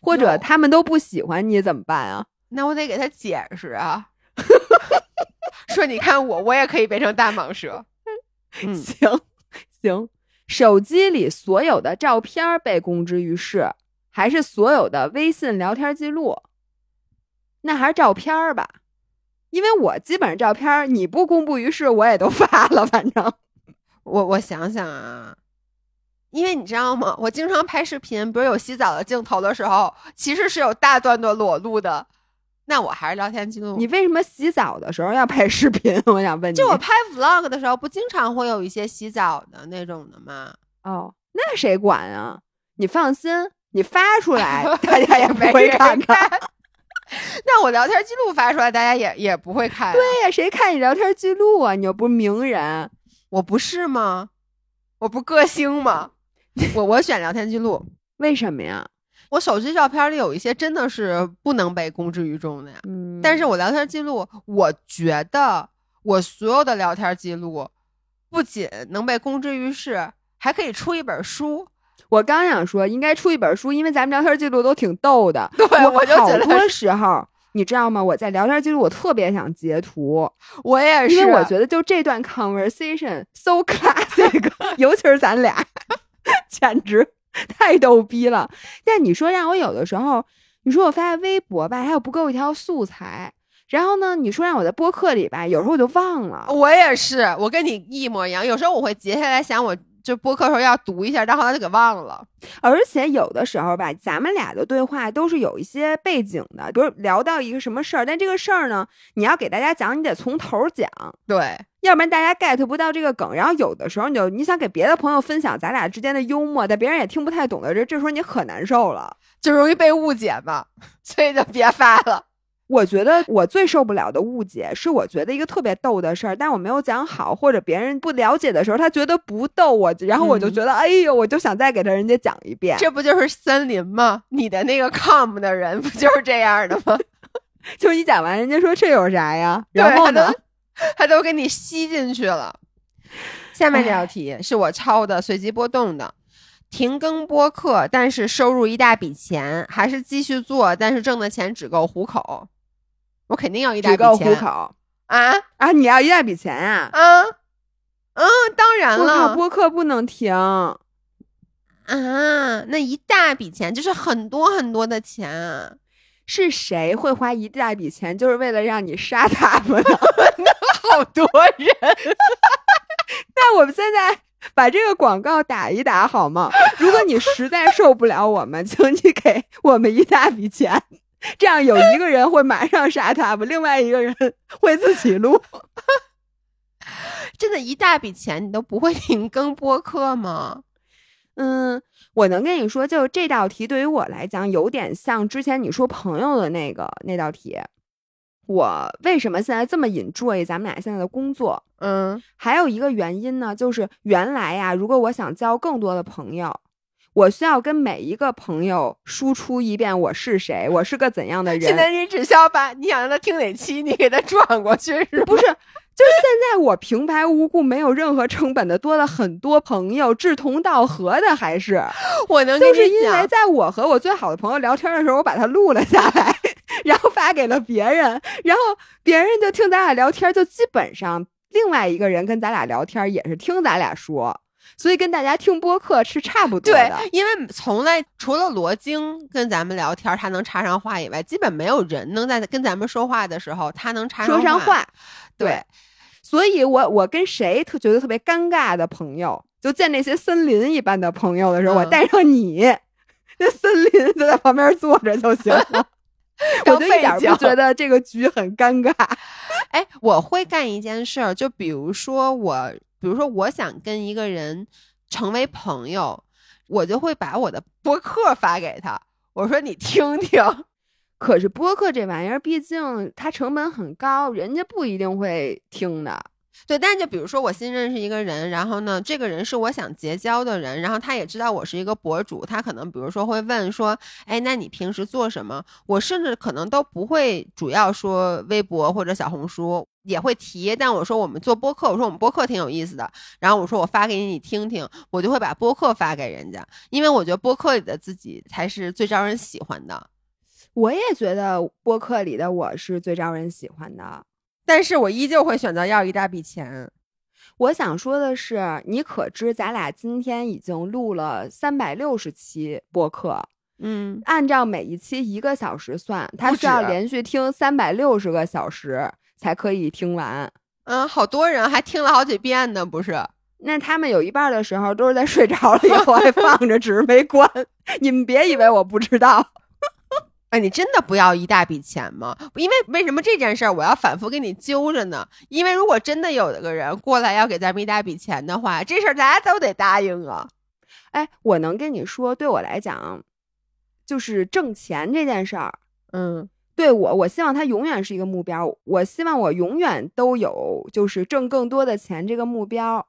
[SPEAKER 1] 或者
[SPEAKER 2] 有
[SPEAKER 1] 他们都不喜欢你怎么办啊？
[SPEAKER 2] 那我得给他解释啊，[laughs] 说你看我，我也可以变成大蟒蛇。嗯，
[SPEAKER 1] 行行，手机里所有的照片被公之于世，还是所有的微信聊天记录？那还是照片儿吧，因为我基本上照片儿你不公布于世，我也都发了，反正
[SPEAKER 2] 我我想想啊，因为你知道吗？我经常拍视频，比如有洗澡的镜头的时候，其实是有大段的裸露的。那我还是聊天记录。
[SPEAKER 1] 你为什么洗澡的时候要拍视频？[laughs] 我想问你，
[SPEAKER 2] 就我拍 vlog 的时候，不经常会有一些洗澡的那种的吗？
[SPEAKER 1] 哦，那谁管啊？你放心，你发出 [laughs] 来，大家也不会看的。[laughs]
[SPEAKER 2] 那我聊天记录发出来，大家也也不会看、啊。
[SPEAKER 1] 对呀，谁看你聊天记录啊？你又不是名人。
[SPEAKER 2] 我不是吗？我不歌星吗？我我选聊天记录。
[SPEAKER 1] 为什么呀？
[SPEAKER 2] 我手机照片里有一些真的是不能被公之于众的呀。
[SPEAKER 1] 嗯，
[SPEAKER 2] 但是我聊天记录，我觉得我所有的聊天记录不仅能被公之于世，还可以出一本书。
[SPEAKER 1] 我刚想说应该出一本书，因为咱们聊天记录都挺逗的。
[SPEAKER 2] 对
[SPEAKER 1] 我
[SPEAKER 2] 我就觉得
[SPEAKER 1] 好多时候，你知道吗？我在聊天记录，我特别想截图，
[SPEAKER 2] 我也是，
[SPEAKER 1] 因为我觉得就这段 conversation so classic，[laughs] 尤其是咱俩，[laughs] 简直太逗逼了。但你说让我有的时候，你说我发微博吧，还有不够一条素材。然后呢，你说让我在播客里吧，有时候我就忘了。
[SPEAKER 2] 我也是，我跟你一模一样。有时候我会截下来想，我就播客时候要读一下，然后后来就给忘了。
[SPEAKER 1] 而且有的时候吧，咱们俩的对话都是有一些背景的，比如聊到一个什么事儿，但这个事儿呢，你要给大家讲，你得从头讲，
[SPEAKER 2] 对，
[SPEAKER 1] 要不然大家 get 不到这个梗。然后有的时候你就你想给别的朋友分享咱俩之间的幽默，但别人也听不太懂的，这这时候你可难受了。
[SPEAKER 2] 就容易被误解嘛，[laughs] 所以就别发了。
[SPEAKER 1] 我觉得我最受不了的误解是，我觉得一个特别逗的事儿，但我没有讲好，或者别人不了解的时候，他觉得不逗我，然后我就
[SPEAKER 2] 嗯
[SPEAKER 1] 觉得，哎呦，我就想再给他人家讲一遍。
[SPEAKER 2] 这不就是森林吗？你的那个 com 的人不就是这样的吗？[laughs]
[SPEAKER 1] 就是你讲完，人家说这有啥呀？然后呢 [laughs]
[SPEAKER 2] 他？都给你吸进去了。下面这道题是我抄的，随机波动的。停更播客，但是收入一大笔钱，还是继续做，但是挣的钱只够糊口？我肯定要一大
[SPEAKER 1] 只够
[SPEAKER 2] 笔钱
[SPEAKER 1] 糊口
[SPEAKER 2] 啊
[SPEAKER 1] 啊！你要一大笔钱啊！
[SPEAKER 2] 啊啊，当然，了
[SPEAKER 1] 播客不能停。
[SPEAKER 2] 啊，那一大笔钱就是很多很多的钱啊，
[SPEAKER 1] 是谁会花一大笔钱，就是为了让你杀他们呢？[laughs]
[SPEAKER 2] 好多人。[laughs]
[SPEAKER 1] 那我们现在把这个广告打一打好吗？如果你实在受不了我们，请你给我们一大笔钱，这样有一个人会马上杀他们，另外一个人会自己录。[laughs]
[SPEAKER 2] 真的，一大笔钱你都不会停更播客吗？
[SPEAKER 1] 嗯，我能跟你说，就这道题对于我来讲，有点像之前你说朋友的那个那道题。我为什么现在这么 enjoy 咱们俩现在的工作？
[SPEAKER 2] 嗯，
[SPEAKER 1] 还有一个原因呢，就是原来呀，如果我想交更多的朋友，我需要跟每一个朋友输出一遍我是谁，我是个怎样的人。
[SPEAKER 2] 现在你只需要把你想让他听哪期，你给他转过去是吧？
[SPEAKER 1] 不是，就是现在我平白无故没有任何成本的多了很多朋友，志同道合的还是
[SPEAKER 2] 我能
[SPEAKER 1] 就是因为，在我和我最好的朋友聊天的时候，我把它录了下来，然后发给了别人，然后别人就听咱俩聊天，就基本上另外一个人跟咱俩聊天也是听咱俩说，所以跟大家听播客是差不多的
[SPEAKER 2] 对
[SPEAKER 1] 的。，
[SPEAKER 2] 因为从来除了罗京跟咱们聊天，他能插上话以外，基本没有人能在跟咱们说话的时候，他能插
[SPEAKER 1] 上话，
[SPEAKER 2] 对，
[SPEAKER 1] 所以我我跟谁特觉得特别尴尬的朋友，就见那些森林一般的朋友的时候，
[SPEAKER 2] 嗯
[SPEAKER 1] 我带上你，那森林就在旁边坐着就行了。[laughs] 我就一点儿不觉得这个局很尴尬。[laughs]
[SPEAKER 2] 哎，我会干一件事儿，就比如说我，比如说我想跟一个人成为朋友，我就会把我的播客发给他，我说你听听。[laughs]
[SPEAKER 1] 可是播客这玩意儿，毕竟它成本很高，人家不一定会听的。
[SPEAKER 2] 对，但就比如说我新认识一个人，然后呢，这个人是我想结交的人，然后他也知道我是一个博主，他可能比如说会问说，哎，那你平时做什么？我甚至可能都不会主要说微博或者小红书，也会提，但我说我们做播客，我说我们播客挺有意思的，然后我说我发给你你听听，我就会把播客发给人家，因为我觉得播客里的自己才是最招人喜欢的。
[SPEAKER 1] 我也觉得播客里的我是最招人喜欢的。
[SPEAKER 2] 但是我依旧会选择要一大笔钱。
[SPEAKER 1] 我想说的是，你可知咱俩今天已经录了三百六十期播客，
[SPEAKER 2] 嗯，
[SPEAKER 1] 按照每一期一个小时算，
[SPEAKER 2] 他
[SPEAKER 1] 需要连续听三百六十个小时才可以听完。
[SPEAKER 2] 嗯，好多人还听了好几遍呢，不是？
[SPEAKER 1] 那他们有一半的时候都是在睡着了以后还放着，只是没关。你们别以为我不知道。[laughs]
[SPEAKER 2] 哎，你真的不要一大笔钱吗？因为为什么这件事儿我要反复跟你揪着呢？因为如果真的有个人过来要给咱们一大笔钱的话，这事儿大家都得答应啊。
[SPEAKER 1] 哎，我能跟你说，对我来讲，就是挣钱这件事儿，
[SPEAKER 2] 嗯
[SPEAKER 1] 对我，我希望它永远是一个目标。我希望我永远都有就是挣更多的钱这个目标。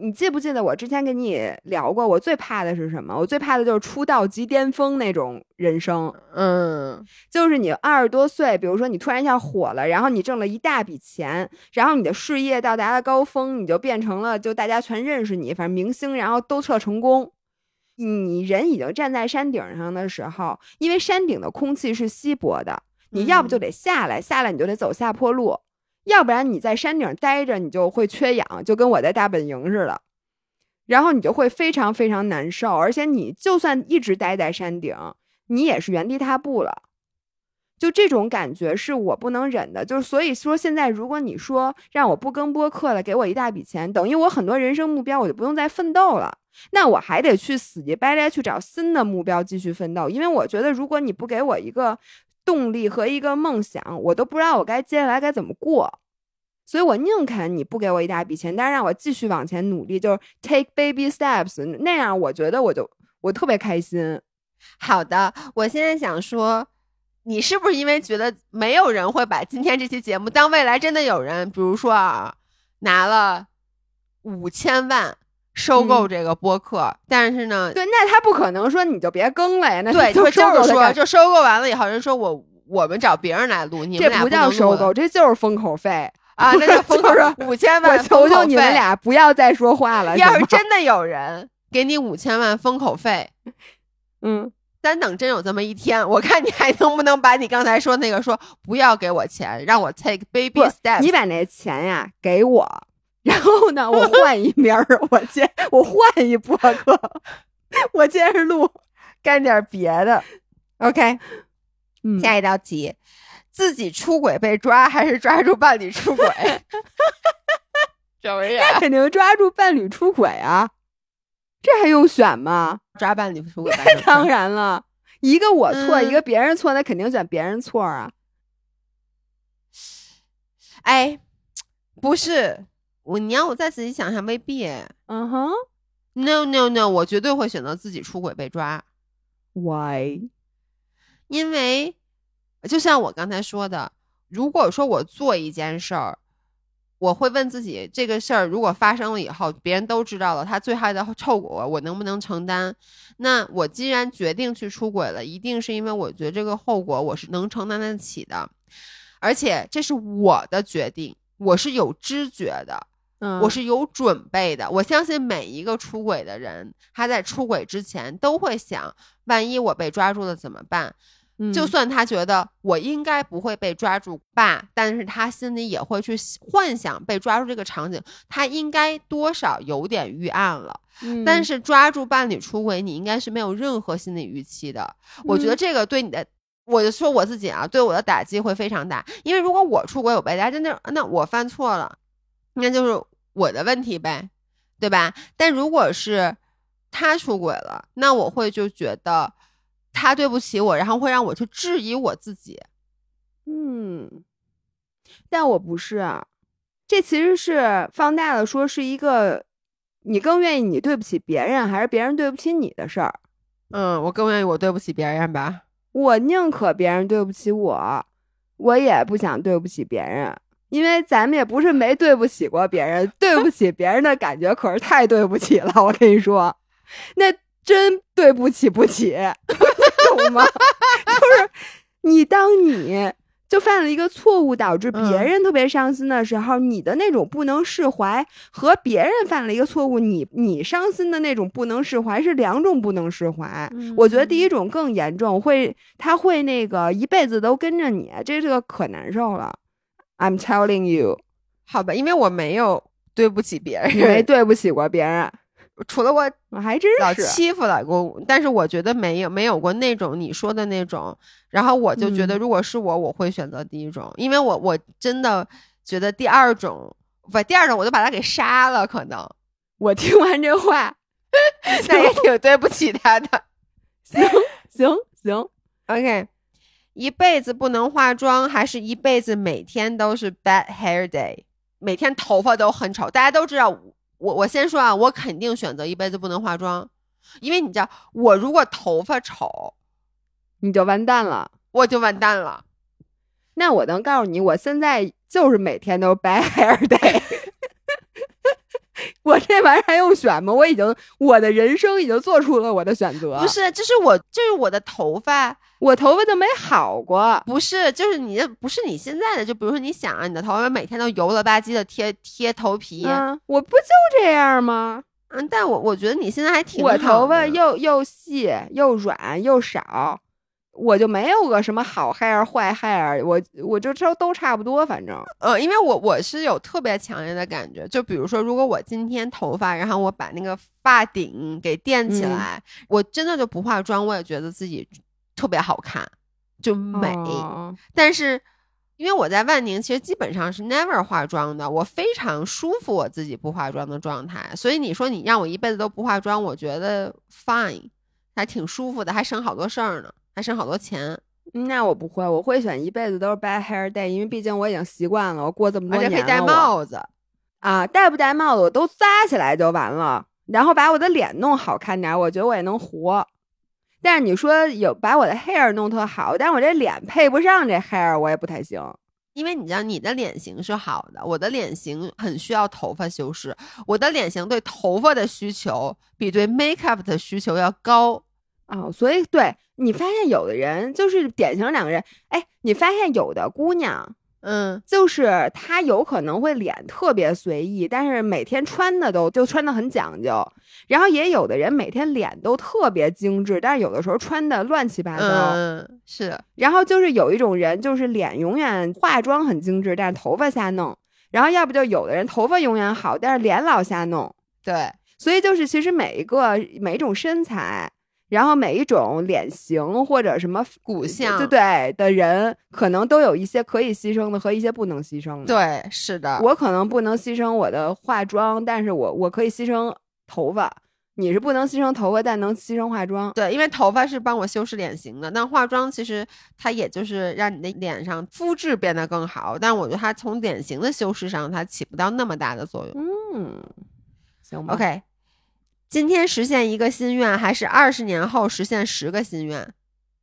[SPEAKER 1] 你记不记得我之前跟你聊过，我最怕的是什么？我最怕的就是出道即巅峰那种人生。
[SPEAKER 2] 嗯
[SPEAKER 1] 就是你二十多岁，比如说你突然一下火了，然后你挣了一大笔钱，然后你的事业到达了高峰，你就变成了就大家全认识你，反正明星，然后都特成功。你人已经站在山顶上的时候，因为山顶的空气是稀薄的，你要不就得下来，下来你就得走下坡路，要不然你在山顶待着，你就会缺氧，就跟我在大本营似的。然后你就会非常非常难受，而且你就算一直待在山顶，你也是原地踏步了。就这种感觉是我不能忍的，就是所以说现在如果你说让我不更播客了，给我一大笔钱，等于我很多人生目标我就不用再奋斗了，那我还得去死乞白赖去找新的目标继续奋斗，因为我觉得如果你不给我一个动力和一个梦想，我都不知道我该接下来该怎么过。所以我宁肯你不给我一大笔钱，但是让我继续往前努力，就是 take baby steps，那样我觉得我就我特别开心。
[SPEAKER 2] 好的，我现在想说，你是不是因为觉得没有人会把今天这期节目当未来真的有人，比如说啊，拿了五千万收购这个播客，但是呢，
[SPEAKER 1] 对，那他不可能说你就别更了呀，那
[SPEAKER 2] 对，
[SPEAKER 1] 就
[SPEAKER 2] 是说，就收购完了以后，人说我我们找别人来录，你们俩
[SPEAKER 1] 这不叫收购，这就是封口费。
[SPEAKER 2] 啊，那就 [laughs] 封口
[SPEAKER 1] 就是
[SPEAKER 2] 五千
[SPEAKER 1] 我
[SPEAKER 2] 万，
[SPEAKER 1] 求求你们。俩不要再说话了。[laughs]
[SPEAKER 2] 要是真的有人给你五千万封口费，[laughs]
[SPEAKER 1] 嗯，
[SPEAKER 2] 咱等真有这么一天，我看你还能不能把你刚才说那个说不要给我钱，让我 take baby steps。
[SPEAKER 1] 你把那钱呀给我，然后呢，我换一名儿，我接我换一播客，我接着录。
[SPEAKER 2] 干点别的。OK，
[SPEAKER 1] 嗯，
[SPEAKER 2] 下一道题，自己出轨被抓还是抓住伴侣出轨？什么呀？
[SPEAKER 1] 肯定抓住伴侣出轨啊，这还用选吗？
[SPEAKER 2] 抓伴侣出轨吧？[laughs]
[SPEAKER 1] 当然了，一个我错，
[SPEAKER 2] 嗯
[SPEAKER 1] 一个别人错，那肯定选别人错啊。
[SPEAKER 2] 哎，不是，我你让我再仔细想想，未必。
[SPEAKER 1] 嗯哼
[SPEAKER 2] No no no，我绝对会选择自己出轨被抓
[SPEAKER 1] ，，Why？
[SPEAKER 2] 因为就像我刚才说的，如果说我做一件事儿，我会问自己，这个事儿如果发生了以后，别人都知道了，他最坏的后果我能不能承担？那我既然决定去出轨了，一定是因为我觉得这个后果我是能承担得起的，而且这是我的决定，我是有知觉的，
[SPEAKER 1] 嗯
[SPEAKER 2] 我是有准备的。我相信每一个出轨的人，他在出轨之前都会想，万一我被抓住了怎么办？就
[SPEAKER 1] 嗯
[SPEAKER 2] 算他觉得我应该不会被抓住吧，但是他心里也会去幻想被抓住这个场景，他应该多少有点预案了。
[SPEAKER 1] 嗯
[SPEAKER 2] 但是抓住伴侣出轨，你应该是没有任何心理预期的。我觉得
[SPEAKER 1] 嗯
[SPEAKER 2] 这个对你的，我就说我自己啊，对我的打击会非常大。因为如果我出轨我被抓，真的那我犯错了，那就是我的问题呗，对吧？但如果是他出轨了，那我会就觉得他对不起我，然后会让我去质疑我自己。
[SPEAKER 1] 嗯，但我不是啊，这其实是放大了说是一个，你更愿意你对不起别人，还是别人对不起你的事儿？
[SPEAKER 2] 嗯，我更愿意我对不起别人吧。
[SPEAKER 1] 我宁可别人对不起我，我也不想对不起别人，因为咱们也不是没对不起过别人，对不起别人的感觉可是太对不起了，我跟你说，那真对不起不起，[laughs] 懂吗？就是你当你。就犯了一个错误，导致别
[SPEAKER 2] 嗯
[SPEAKER 1] 人特别伤心的时候，你的那种不能释怀和别人犯了一个错误，你你伤心的那种不能释怀是两种不能释怀。我觉得第一种更严重，会他会那个一辈子都跟着你，这这个可难受了。I'm telling you，
[SPEAKER 2] 好吧，因为我没有对不起别
[SPEAKER 1] 你没
[SPEAKER 2] 人，
[SPEAKER 1] 对不起过别人，[laughs]
[SPEAKER 2] 除了我
[SPEAKER 1] 我还真是。
[SPEAKER 2] 老欺负了过，但是我觉得没有没有过那种你说的那种，然后我就觉得
[SPEAKER 1] 嗯。
[SPEAKER 2] 如果是我，我会选择第一种，因为我我真的觉得第二种不第二种我就把他给杀了，可能 [laughs]
[SPEAKER 1] 我听完这话，[laughs]
[SPEAKER 2] 那也挺对不起他的。
[SPEAKER 1] 行行行
[SPEAKER 2] ，OK，一辈子不能化妆，还是一辈子每天都是 bad hair day，每天头发都很丑。大家都知道，我我先说啊，我肯定选择一辈子不能化妆，因为你知道，我如果头发丑，
[SPEAKER 1] 你就完蛋了。
[SPEAKER 2] 我就完蛋了。
[SPEAKER 1] 那我能告诉你，我现在就是每天都 bad hair day。[laughs] 我这玩意儿还用选吗？我已经我的人生已经做出了我的选择。
[SPEAKER 2] 不，是，就是我，就是我的头发，
[SPEAKER 1] 我头发都没好过。
[SPEAKER 2] 不是，就是你这不是你现在的，就比如说你想啊，你的头发每天都油了吧唧的贴贴头皮，
[SPEAKER 1] 嗯，我不就这样吗？
[SPEAKER 2] 嗯，但我我觉得你现在还挺
[SPEAKER 1] 我头发又又细又软又少，我就没有个什么好 hair 坏 hair，我我就都都差不多，反正。
[SPEAKER 2] 呃，因为我我是有特别强烈的感觉，就比如说，如果我今天头发，然后我把那个发顶给垫起
[SPEAKER 1] 嗯。
[SPEAKER 2] 来，我真的就不化妆，我也觉得自己特别好看，就美。
[SPEAKER 1] 哦。
[SPEAKER 2] 但是因为我在万宁，其实基本上是 never 化妆的，我非常舒服我自己不化妆的状态，所以你说你让我一辈子都不化妆，我觉得 fine，还挺舒服的，还省好多事儿呢，还省好多钱，
[SPEAKER 1] 那我不会，我会选一辈子都是 bad hair day，因为毕竟我已经习惯了，我过这么多年了。
[SPEAKER 2] 而且可以戴帽子。
[SPEAKER 1] 啊，戴不戴帽子我都扎起来就完了，然后把我的脸弄好看点儿，我觉得我也能活。但是你说有把我的 hair 弄特好，但是我这脸配不上这 hair，我也不太行。
[SPEAKER 2] 因为你知道你的脸型是好的，我的脸型很需要头发修饰，我的脸型对头发的需求比对 makeup 的需求要高。
[SPEAKER 1] 哦，所以对你发现有的人就是典型两个人，哎，你发现有的姑娘
[SPEAKER 2] 嗯，
[SPEAKER 1] 就是她有可能会脸特别随意，但是每天穿的都就穿的很讲究，然后也有的人每天脸都特别精致，但是有的时候穿的乱七八糟。
[SPEAKER 2] 嗯，是，
[SPEAKER 1] 然后就是有一种人，就是脸永远化妆很精致，但是头发瞎弄。然后要不就有的人头发永远好，但是脸老瞎弄。
[SPEAKER 2] 对，
[SPEAKER 1] 所以就是其实每一个每一种身材，然后每一种脸型或者什么
[SPEAKER 2] 骨相
[SPEAKER 1] 对对的人，可能都有一些可以牺牲的和一些不能牺牲的。，
[SPEAKER 2] 对，是的，
[SPEAKER 1] 我可能不能牺牲我的化妆，但是我我可以牺牲头发。你是不能牺牲头发，但能牺牲化妆。
[SPEAKER 2] 对，因为头发是帮我修饰脸型的，但化妆其实它也就是让你的脸上肤质变得更好，但我觉得它从脸型的修饰上，它起不到那么大的作用。
[SPEAKER 1] 嗯，行吧。
[SPEAKER 2] OK，今天实现一个心愿，还是二十年后实现十个心愿？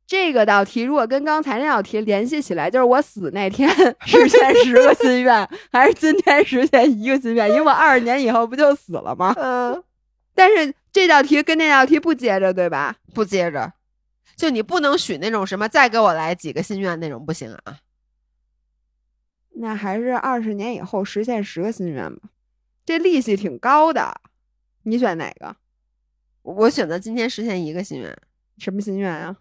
[SPEAKER 1] 这个道题如果跟刚才那道题联系起来，就是我死那天 [laughs] 实现十个心愿，还是今天实现一个心愿？因为我二十年以后不就死了吗？
[SPEAKER 2] 嗯，
[SPEAKER 1] 但是这道题跟那道题不接着，对吧？
[SPEAKER 2] 不接着，就你不能许那种什么再给我来几个心愿那种不行啊。
[SPEAKER 1] 那还是二十年以后实现十个心愿吧。这利息挺高的，你选哪个？
[SPEAKER 2] 我选择今天实现一个心愿。
[SPEAKER 1] 什么心愿啊？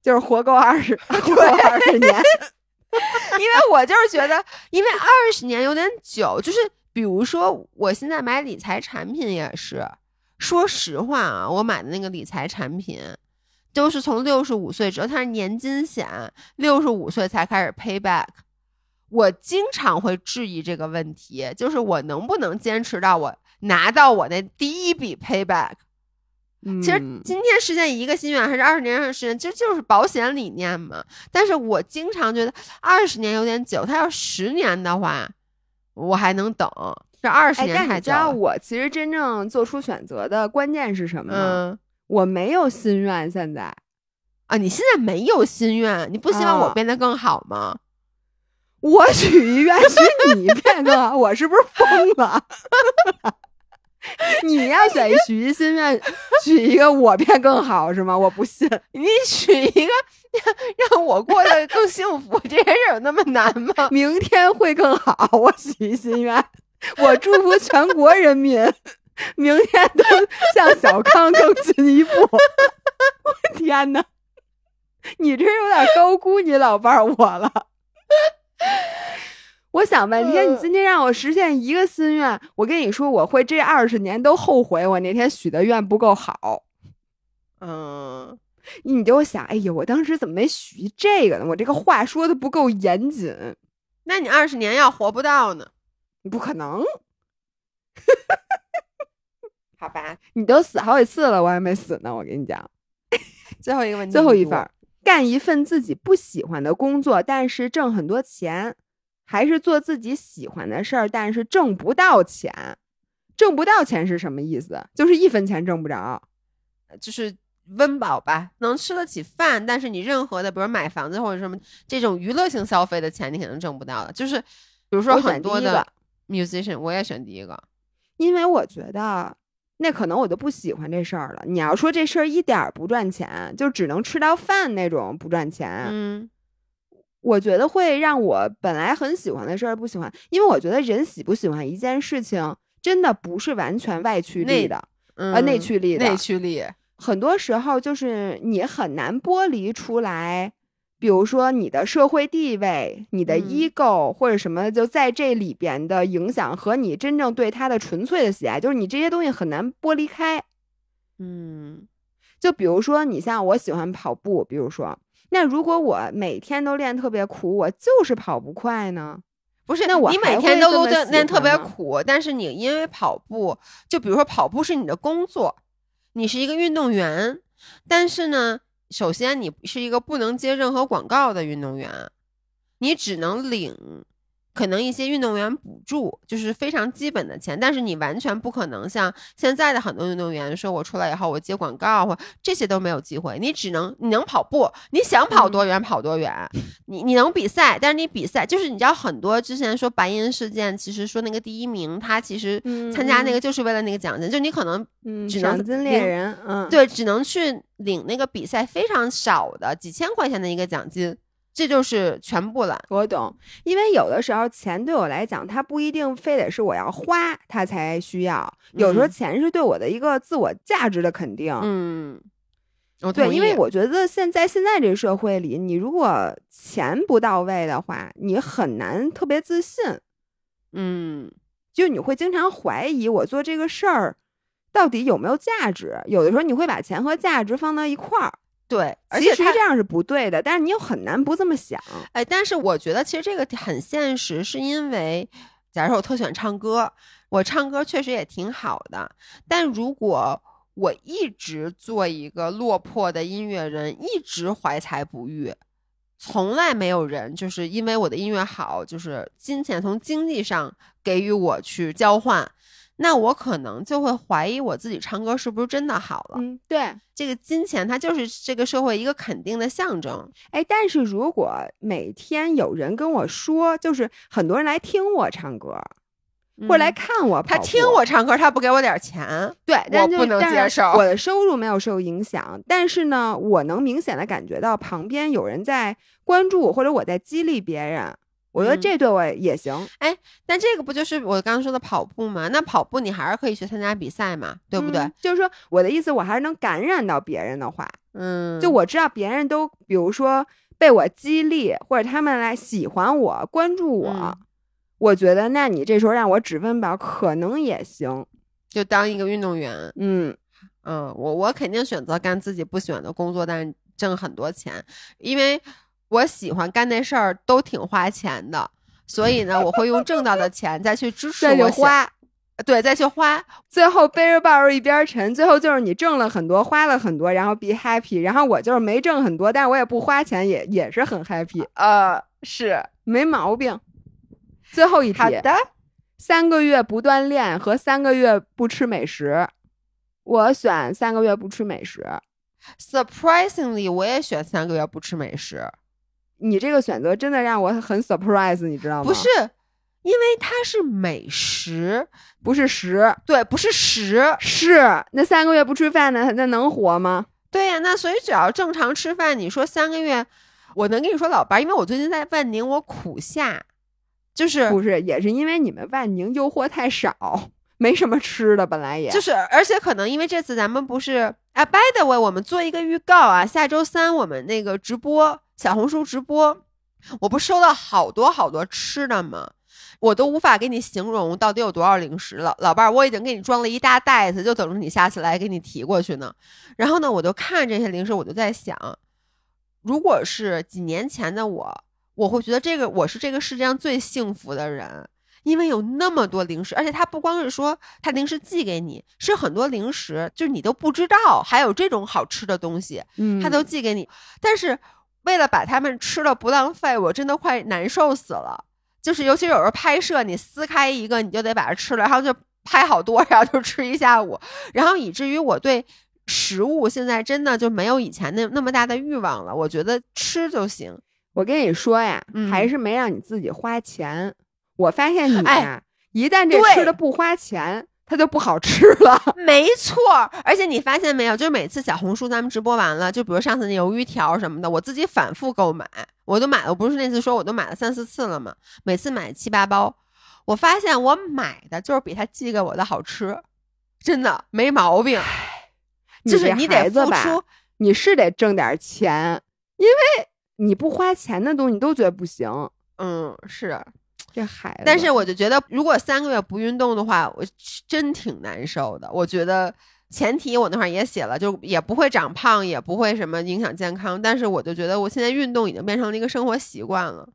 [SPEAKER 1] 就是活够二十，[laughs] 活够二十年。[laughs]
[SPEAKER 2] 因为我就是觉得，因为二十年有点久，就是比如说我现在买理财产品也是，说实话啊，我买的那个理财产品都是从六十五岁之后，它是年金险，六十五岁才开始 pay back。我经常会质疑这个问题，就是我能不能坚持到我拿到我那第一笔 payback。其实今天实现一个心愿，还是二十年上实现，这就是保险理念嘛。但是我经常觉得二十年有点久，他要十年的话，我还能等。这二十年太久。
[SPEAKER 1] 你知道我其实真正做出选择的关键是什么吗？我没有心愿，现在
[SPEAKER 2] 啊，你现在没有心愿，你不希望我变得更好吗？[laughs]
[SPEAKER 1] 我许一愿，许你变更好，我是不是疯了？[laughs] [laughs] 你要选许一心愿，许一个我变更好是吗？我不信。
[SPEAKER 2] 你许一个让我过得更幸福，这件事有那么难吗？
[SPEAKER 1] 明天会更好，我许一心愿，我祝福全国人民，明天都向小康更进一步。[laughs] 我天哪，你这有点高估你老伴儿我了。我想半天，你今天让我实现一个心愿，我跟你说，我会这二十年都后悔我那天许的愿不够好。
[SPEAKER 2] 嗯，
[SPEAKER 1] 你就想，哎呀，我当时怎么没许这个呢？我这个话说的不够严谨。
[SPEAKER 2] 那你二十年要活不到呢？
[SPEAKER 1] 你不可能。[laughs]
[SPEAKER 2] 好吧，
[SPEAKER 1] 你都死好几次了，我还没死呢。我跟你讲，
[SPEAKER 2] 最后一个问题，
[SPEAKER 1] 最后一份，干一份自己不喜欢的工作，但是挣很多钱。还是做自己喜欢的事儿，但是挣不到钱，挣不到钱是什么意思？就是一分钱挣不着，
[SPEAKER 2] 就是温饱吧，能吃得起饭，但是你任何的，比如买房子或者什么这种娱乐性消费的钱，你肯定挣不到的。就是比如说很多的 musician，我也选第一个，
[SPEAKER 1] 因为我觉得那可能我就不喜欢这事儿了。你要说这事儿一点儿不赚钱，就只能吃到饭那种不赚钱，
[SPEAKER 2] 嗯。
[SPEAKER 1] 我觉得会让我本来很喜欢的事儿不喜欢，因为我觉得人喜不喜欢一件事情，真的不是完全外驱力的，呃，内驱力的。
[SPEAKER 2] 内驱力
[SPEAKER 1] 很多时候就是你很难剥离出来，比如说你的社会地位、你的 ego 或者什么，就在这里边的影响和你真正对他的纯粹的喜爱，就是你这些东西很难剥离开。
[SPEAKER 2] 嗯，
[SPEAKER 1] 就比如说你像我喜欢跑步，比如说。那如果我每天都练特别苦，我就是跑不快呢？
[SPEAKER 2] 不是，
[SPEAKER 1] 那我
[SPEAKER 2] 你每天都都练特别苦，但是你因为跑步，就比如说跑步是你的工作，你是一个运动员，但是呢，首先你是一个不能接任何广告的运动员，你只能领。可能一些运动员补助就是非常基本的钱，但是你完全不可能像现在的很多运动员说，我出来以后我接广告或这些都没有机会。你只能你能跑步，你想跑多远跑多远，你你能比赛，但是你比赛就是你知道很多之前说白银事件，其实说那个第一名他其实参加那个就是为了那个奖金，就你可能只能
[SPEAKER 1] 奖金猎人，嗯，
[SPEAKER 2] 对，只能去领那个比赛非常少的几千块钱的一个奖金。这就是全部了，
[SPEAKER 1] 我懂。因为有的时候钱对我来讲，它不一定非得是我要花它才需要。有时候钱是对我的一个自我价值的肯定。
[SPEAKER 2] 嗯，
[SPEAKER 1] 对，因为我觉得现在现在这个社会里，你如果钱不到位的话，你很难特别自信。
[SPEAKER 2] 嗯，
[SPEAKER 1] 就你会经常怀疑我做这个事儿到底有没有价值。有的时候你会把钱和价值放到一块儿。
[SPEAKER 2] 对，
[SPEAKER 1] 其实这样是不对的，但是你又很难不这么想。
[SPEAKER 2] 哎，但是我觉得其实这个很现实，是因为，假如说我特喜欢唱歌，我唱歌确实也挺好的，但如果我一直做一个落魄的音乐人，一直怀才不遇，从来没有人就是因为我的音乐好，就是金钱从经济上给予我去交换。那我可能就会怀疑我自己唱歌是不是真的好了。
[SPEAKER 1] 嗯，对，
[SPEAKER 2] 这个金钱它就是这个社会一个肯定的象征。
[SPEAKER 1] 哎，但是如果每天有人跟我说，就是很多人来听我唱歌，或者来看我，
[SPEAKER 2] 他听我唱歌，他不给我点钱，
[SPEAKER 1] 对，
[SPEAKER 2] 我不能接受。
[SPEAKER 1] 我的收入没有受影响，但是呢，我能明显的感觉到旁边有人在关注，或者我在激励别人。我觉得
[SPEAKER 2] 嗯
[SPEAKER 1] 这对我也行，哎
[SPEAKER 2] 但这个不就是我刚刚说的跑步吗？那跑步你还是可以去参加比赛嘛，对不对
[SPEAKER 1] 嗯？就是说，我的意思，我还是能感染到别人的话，
[SPEAKER 2] 嗯，
[SPEAKER 1] 就我知道别人都，比如说被我激励，或者他们来喜欢我、关注我，
[SPEAKER 2] 嗯
[SPEAKER 1] 我觉得那你这时候让我指分宝可能也行。
[SPEAKER 2] 就当一个运动员。
[SPEAKER 1] 嗯，
[SPEAKER 2] 嗯，我我肯定选择干自己不喜欢的工作，但是挣很多钱，因为我喜欢干那事儿都挺花钱的，所以呢，我会用挣到的钱再去支持
[SPEAKER 1] 再去
[SPEAKER 2] 我，
[SPEAKER 1] 花，
[SPEAKER 2] 对，再去花。
[SPEAKER 1] 最后背着抱着一边沉，最后就是你挣了很多，花了很多，然后 be happy，然后我就是没挣很多，但是我也不花钱，也也是很 happy，
[SPEAKER 2] 呃，是
[SPEAKER 1] 没毛病。最后一题，
[SPEAKER 2] 的，
[SPEAKER 1] 三个月不锻炼和三个月不吃美食，我选三个月不吃美食。
[SPEAKER 2] Surprisingly，我也选三个月不吃美食，
[SPEAKER 1] 你这个选择真的让我很 surprise，你知道吗？
[SPEAKER 2] 不是，因为它是美食，
[SPEAKER 1] 不是食，
[SPEAKER 2] 对，不是食。
[SPEAKER 1] 是那三个月不吃饭呢，那能活吗？
[SPEAKER 2] 对呀、那所以只要正常吃饭，你说三个月，我能跟你说老伴儿，因为我最近在万宁，我苦夏，就是
[SPEAKER 1] 不是，也是因为你们万宁诱惑太少，没什么吃的，本来也
[SPEAKER 2] 就是，而且可能因为这次咱们不是啊，by the way，我们做一个预告啊，下周三我们那个直播小红书直播，我不收到好多好多吃的吗？我都无法给你形容到底有多少零食了，老伴儿，我已经给你装了一大袋子，就等着你下次来给你提过去呢。然后呢，我就看这些零食，我就在想，如果是几年前的我，我会觉得这个我是这个世界上最幸福的人，因为有那么多零食，而且他不光是说他零食寄给你，是很多零食，就是你都不知道还有这种好吃的东西，
[SPEAKER 1] 嗯，
[SPEAKER 2] 它都寄给你。但是为了把它们吃了不浪费，我真的快难受死了。就是尤其有时候拍摄，你撕开一个，你就得把它吃了，然后就拍好多，然后就吃一下午，然后以至于我对食物现在真的就没有以前那那么大的欲望了。我觉得吃就行。
[SPEAKER 1] 我跟你说呀，
[SPEAKER 2] 嗯
[SPEAKER 1] 还是没让你自己花钱。我发现你呀、
[SPEAKER 2] 哎
[SPEAKER 1] 一旦这吃的不花钱，它就不好吃了。[laughs]
[SPEAKER 2] 没错，而且你发现没有，就是每次小红书咱们直播完了，就比如上次那鱿鱼条什么的，我自己反复购买，我都买了，我不是那次说我都买了三四次了嘛，每次买七八包，我发现我买的就是比他寄给我的好吃，真的没毛病，就是你得付出，
[SPEAKER 1] 你是得挣点钱，因为你不花钱的东西你都觉得不行。
[SPEAKER 2] 嗯，是，
[SPEAKER 1] 这孩子，
[SPEAKER 2] 但是我就觉得，如果三个月不运动的话，我真挺难受的。我觉得前提我那会儿也写了，就也不会长胖，也不会什么影响健康。但是我就觉得我现在运动已经变成了一个生活习惯了。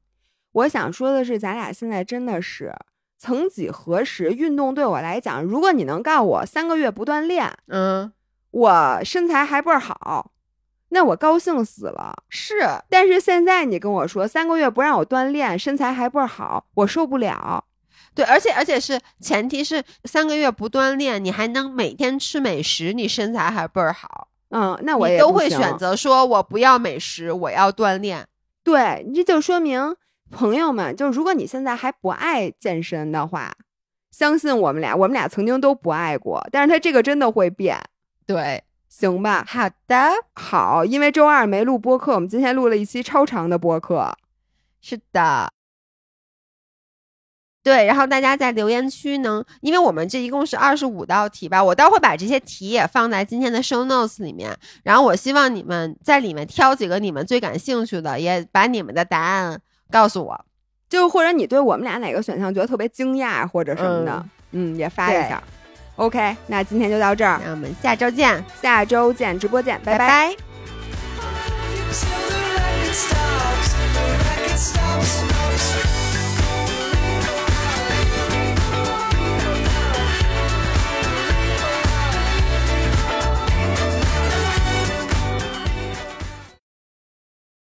[SPEAKER 1] 我想说的是，咱俩现在真的是曾几何时，运动对我来讲，如果你能告诉我三个月不锻炼，
[SPEAKER 2] 嗯，
[SPEAKER 1] 我身材还倍儿好，那我高兴死了。
[SPEAKER 2] 是，
[SPEAKER 1] 但是现在你跟我说三个月不让我锻炼，身材还倍儿好，我受不了。
[SPEAKER 2] 对，而且而且是前提是三个月不锻炼，你还能每天吃美食，你身材还倍儿好。
[SPEAKER 1] 嗯，那我也都
[SPEAKER 2] 会选。择说我不要美食，我要锻炼。
[SPEAKER 1] 对，这就说明朋友们，就如果你现在还不爱健身的话，相信我们俩，我们俩曾经都不爱过，但是他这个真的会变，
[SPEAKER 2] 对，
[SPEAKER 1] 行吧？
[SPEAKER 2] 好的，
[SPEAKER 1] 好，因为周二没录播客，我们今天录了一期超长的播客。
[SPEAKER 2] 是的。对，然后大家在留言区能，因为我们这一共是二十五道题吧，我待会儿把这些题也放在今天的 show notes 里面，然后我希望你们在里面挑几个你们最感兴趣的，也把你们的答案告诉我。
[SPEAKER 1] 就或者你对我们俩哪个选项觉得特别惊讶或者什么的，嗯也发一下。ok 那今天就到这儿。
[SPEAKER 2] 那我们下周见。
[SPEAKER 1] 下周见直播见拜
[SPEAKER 2] 拜。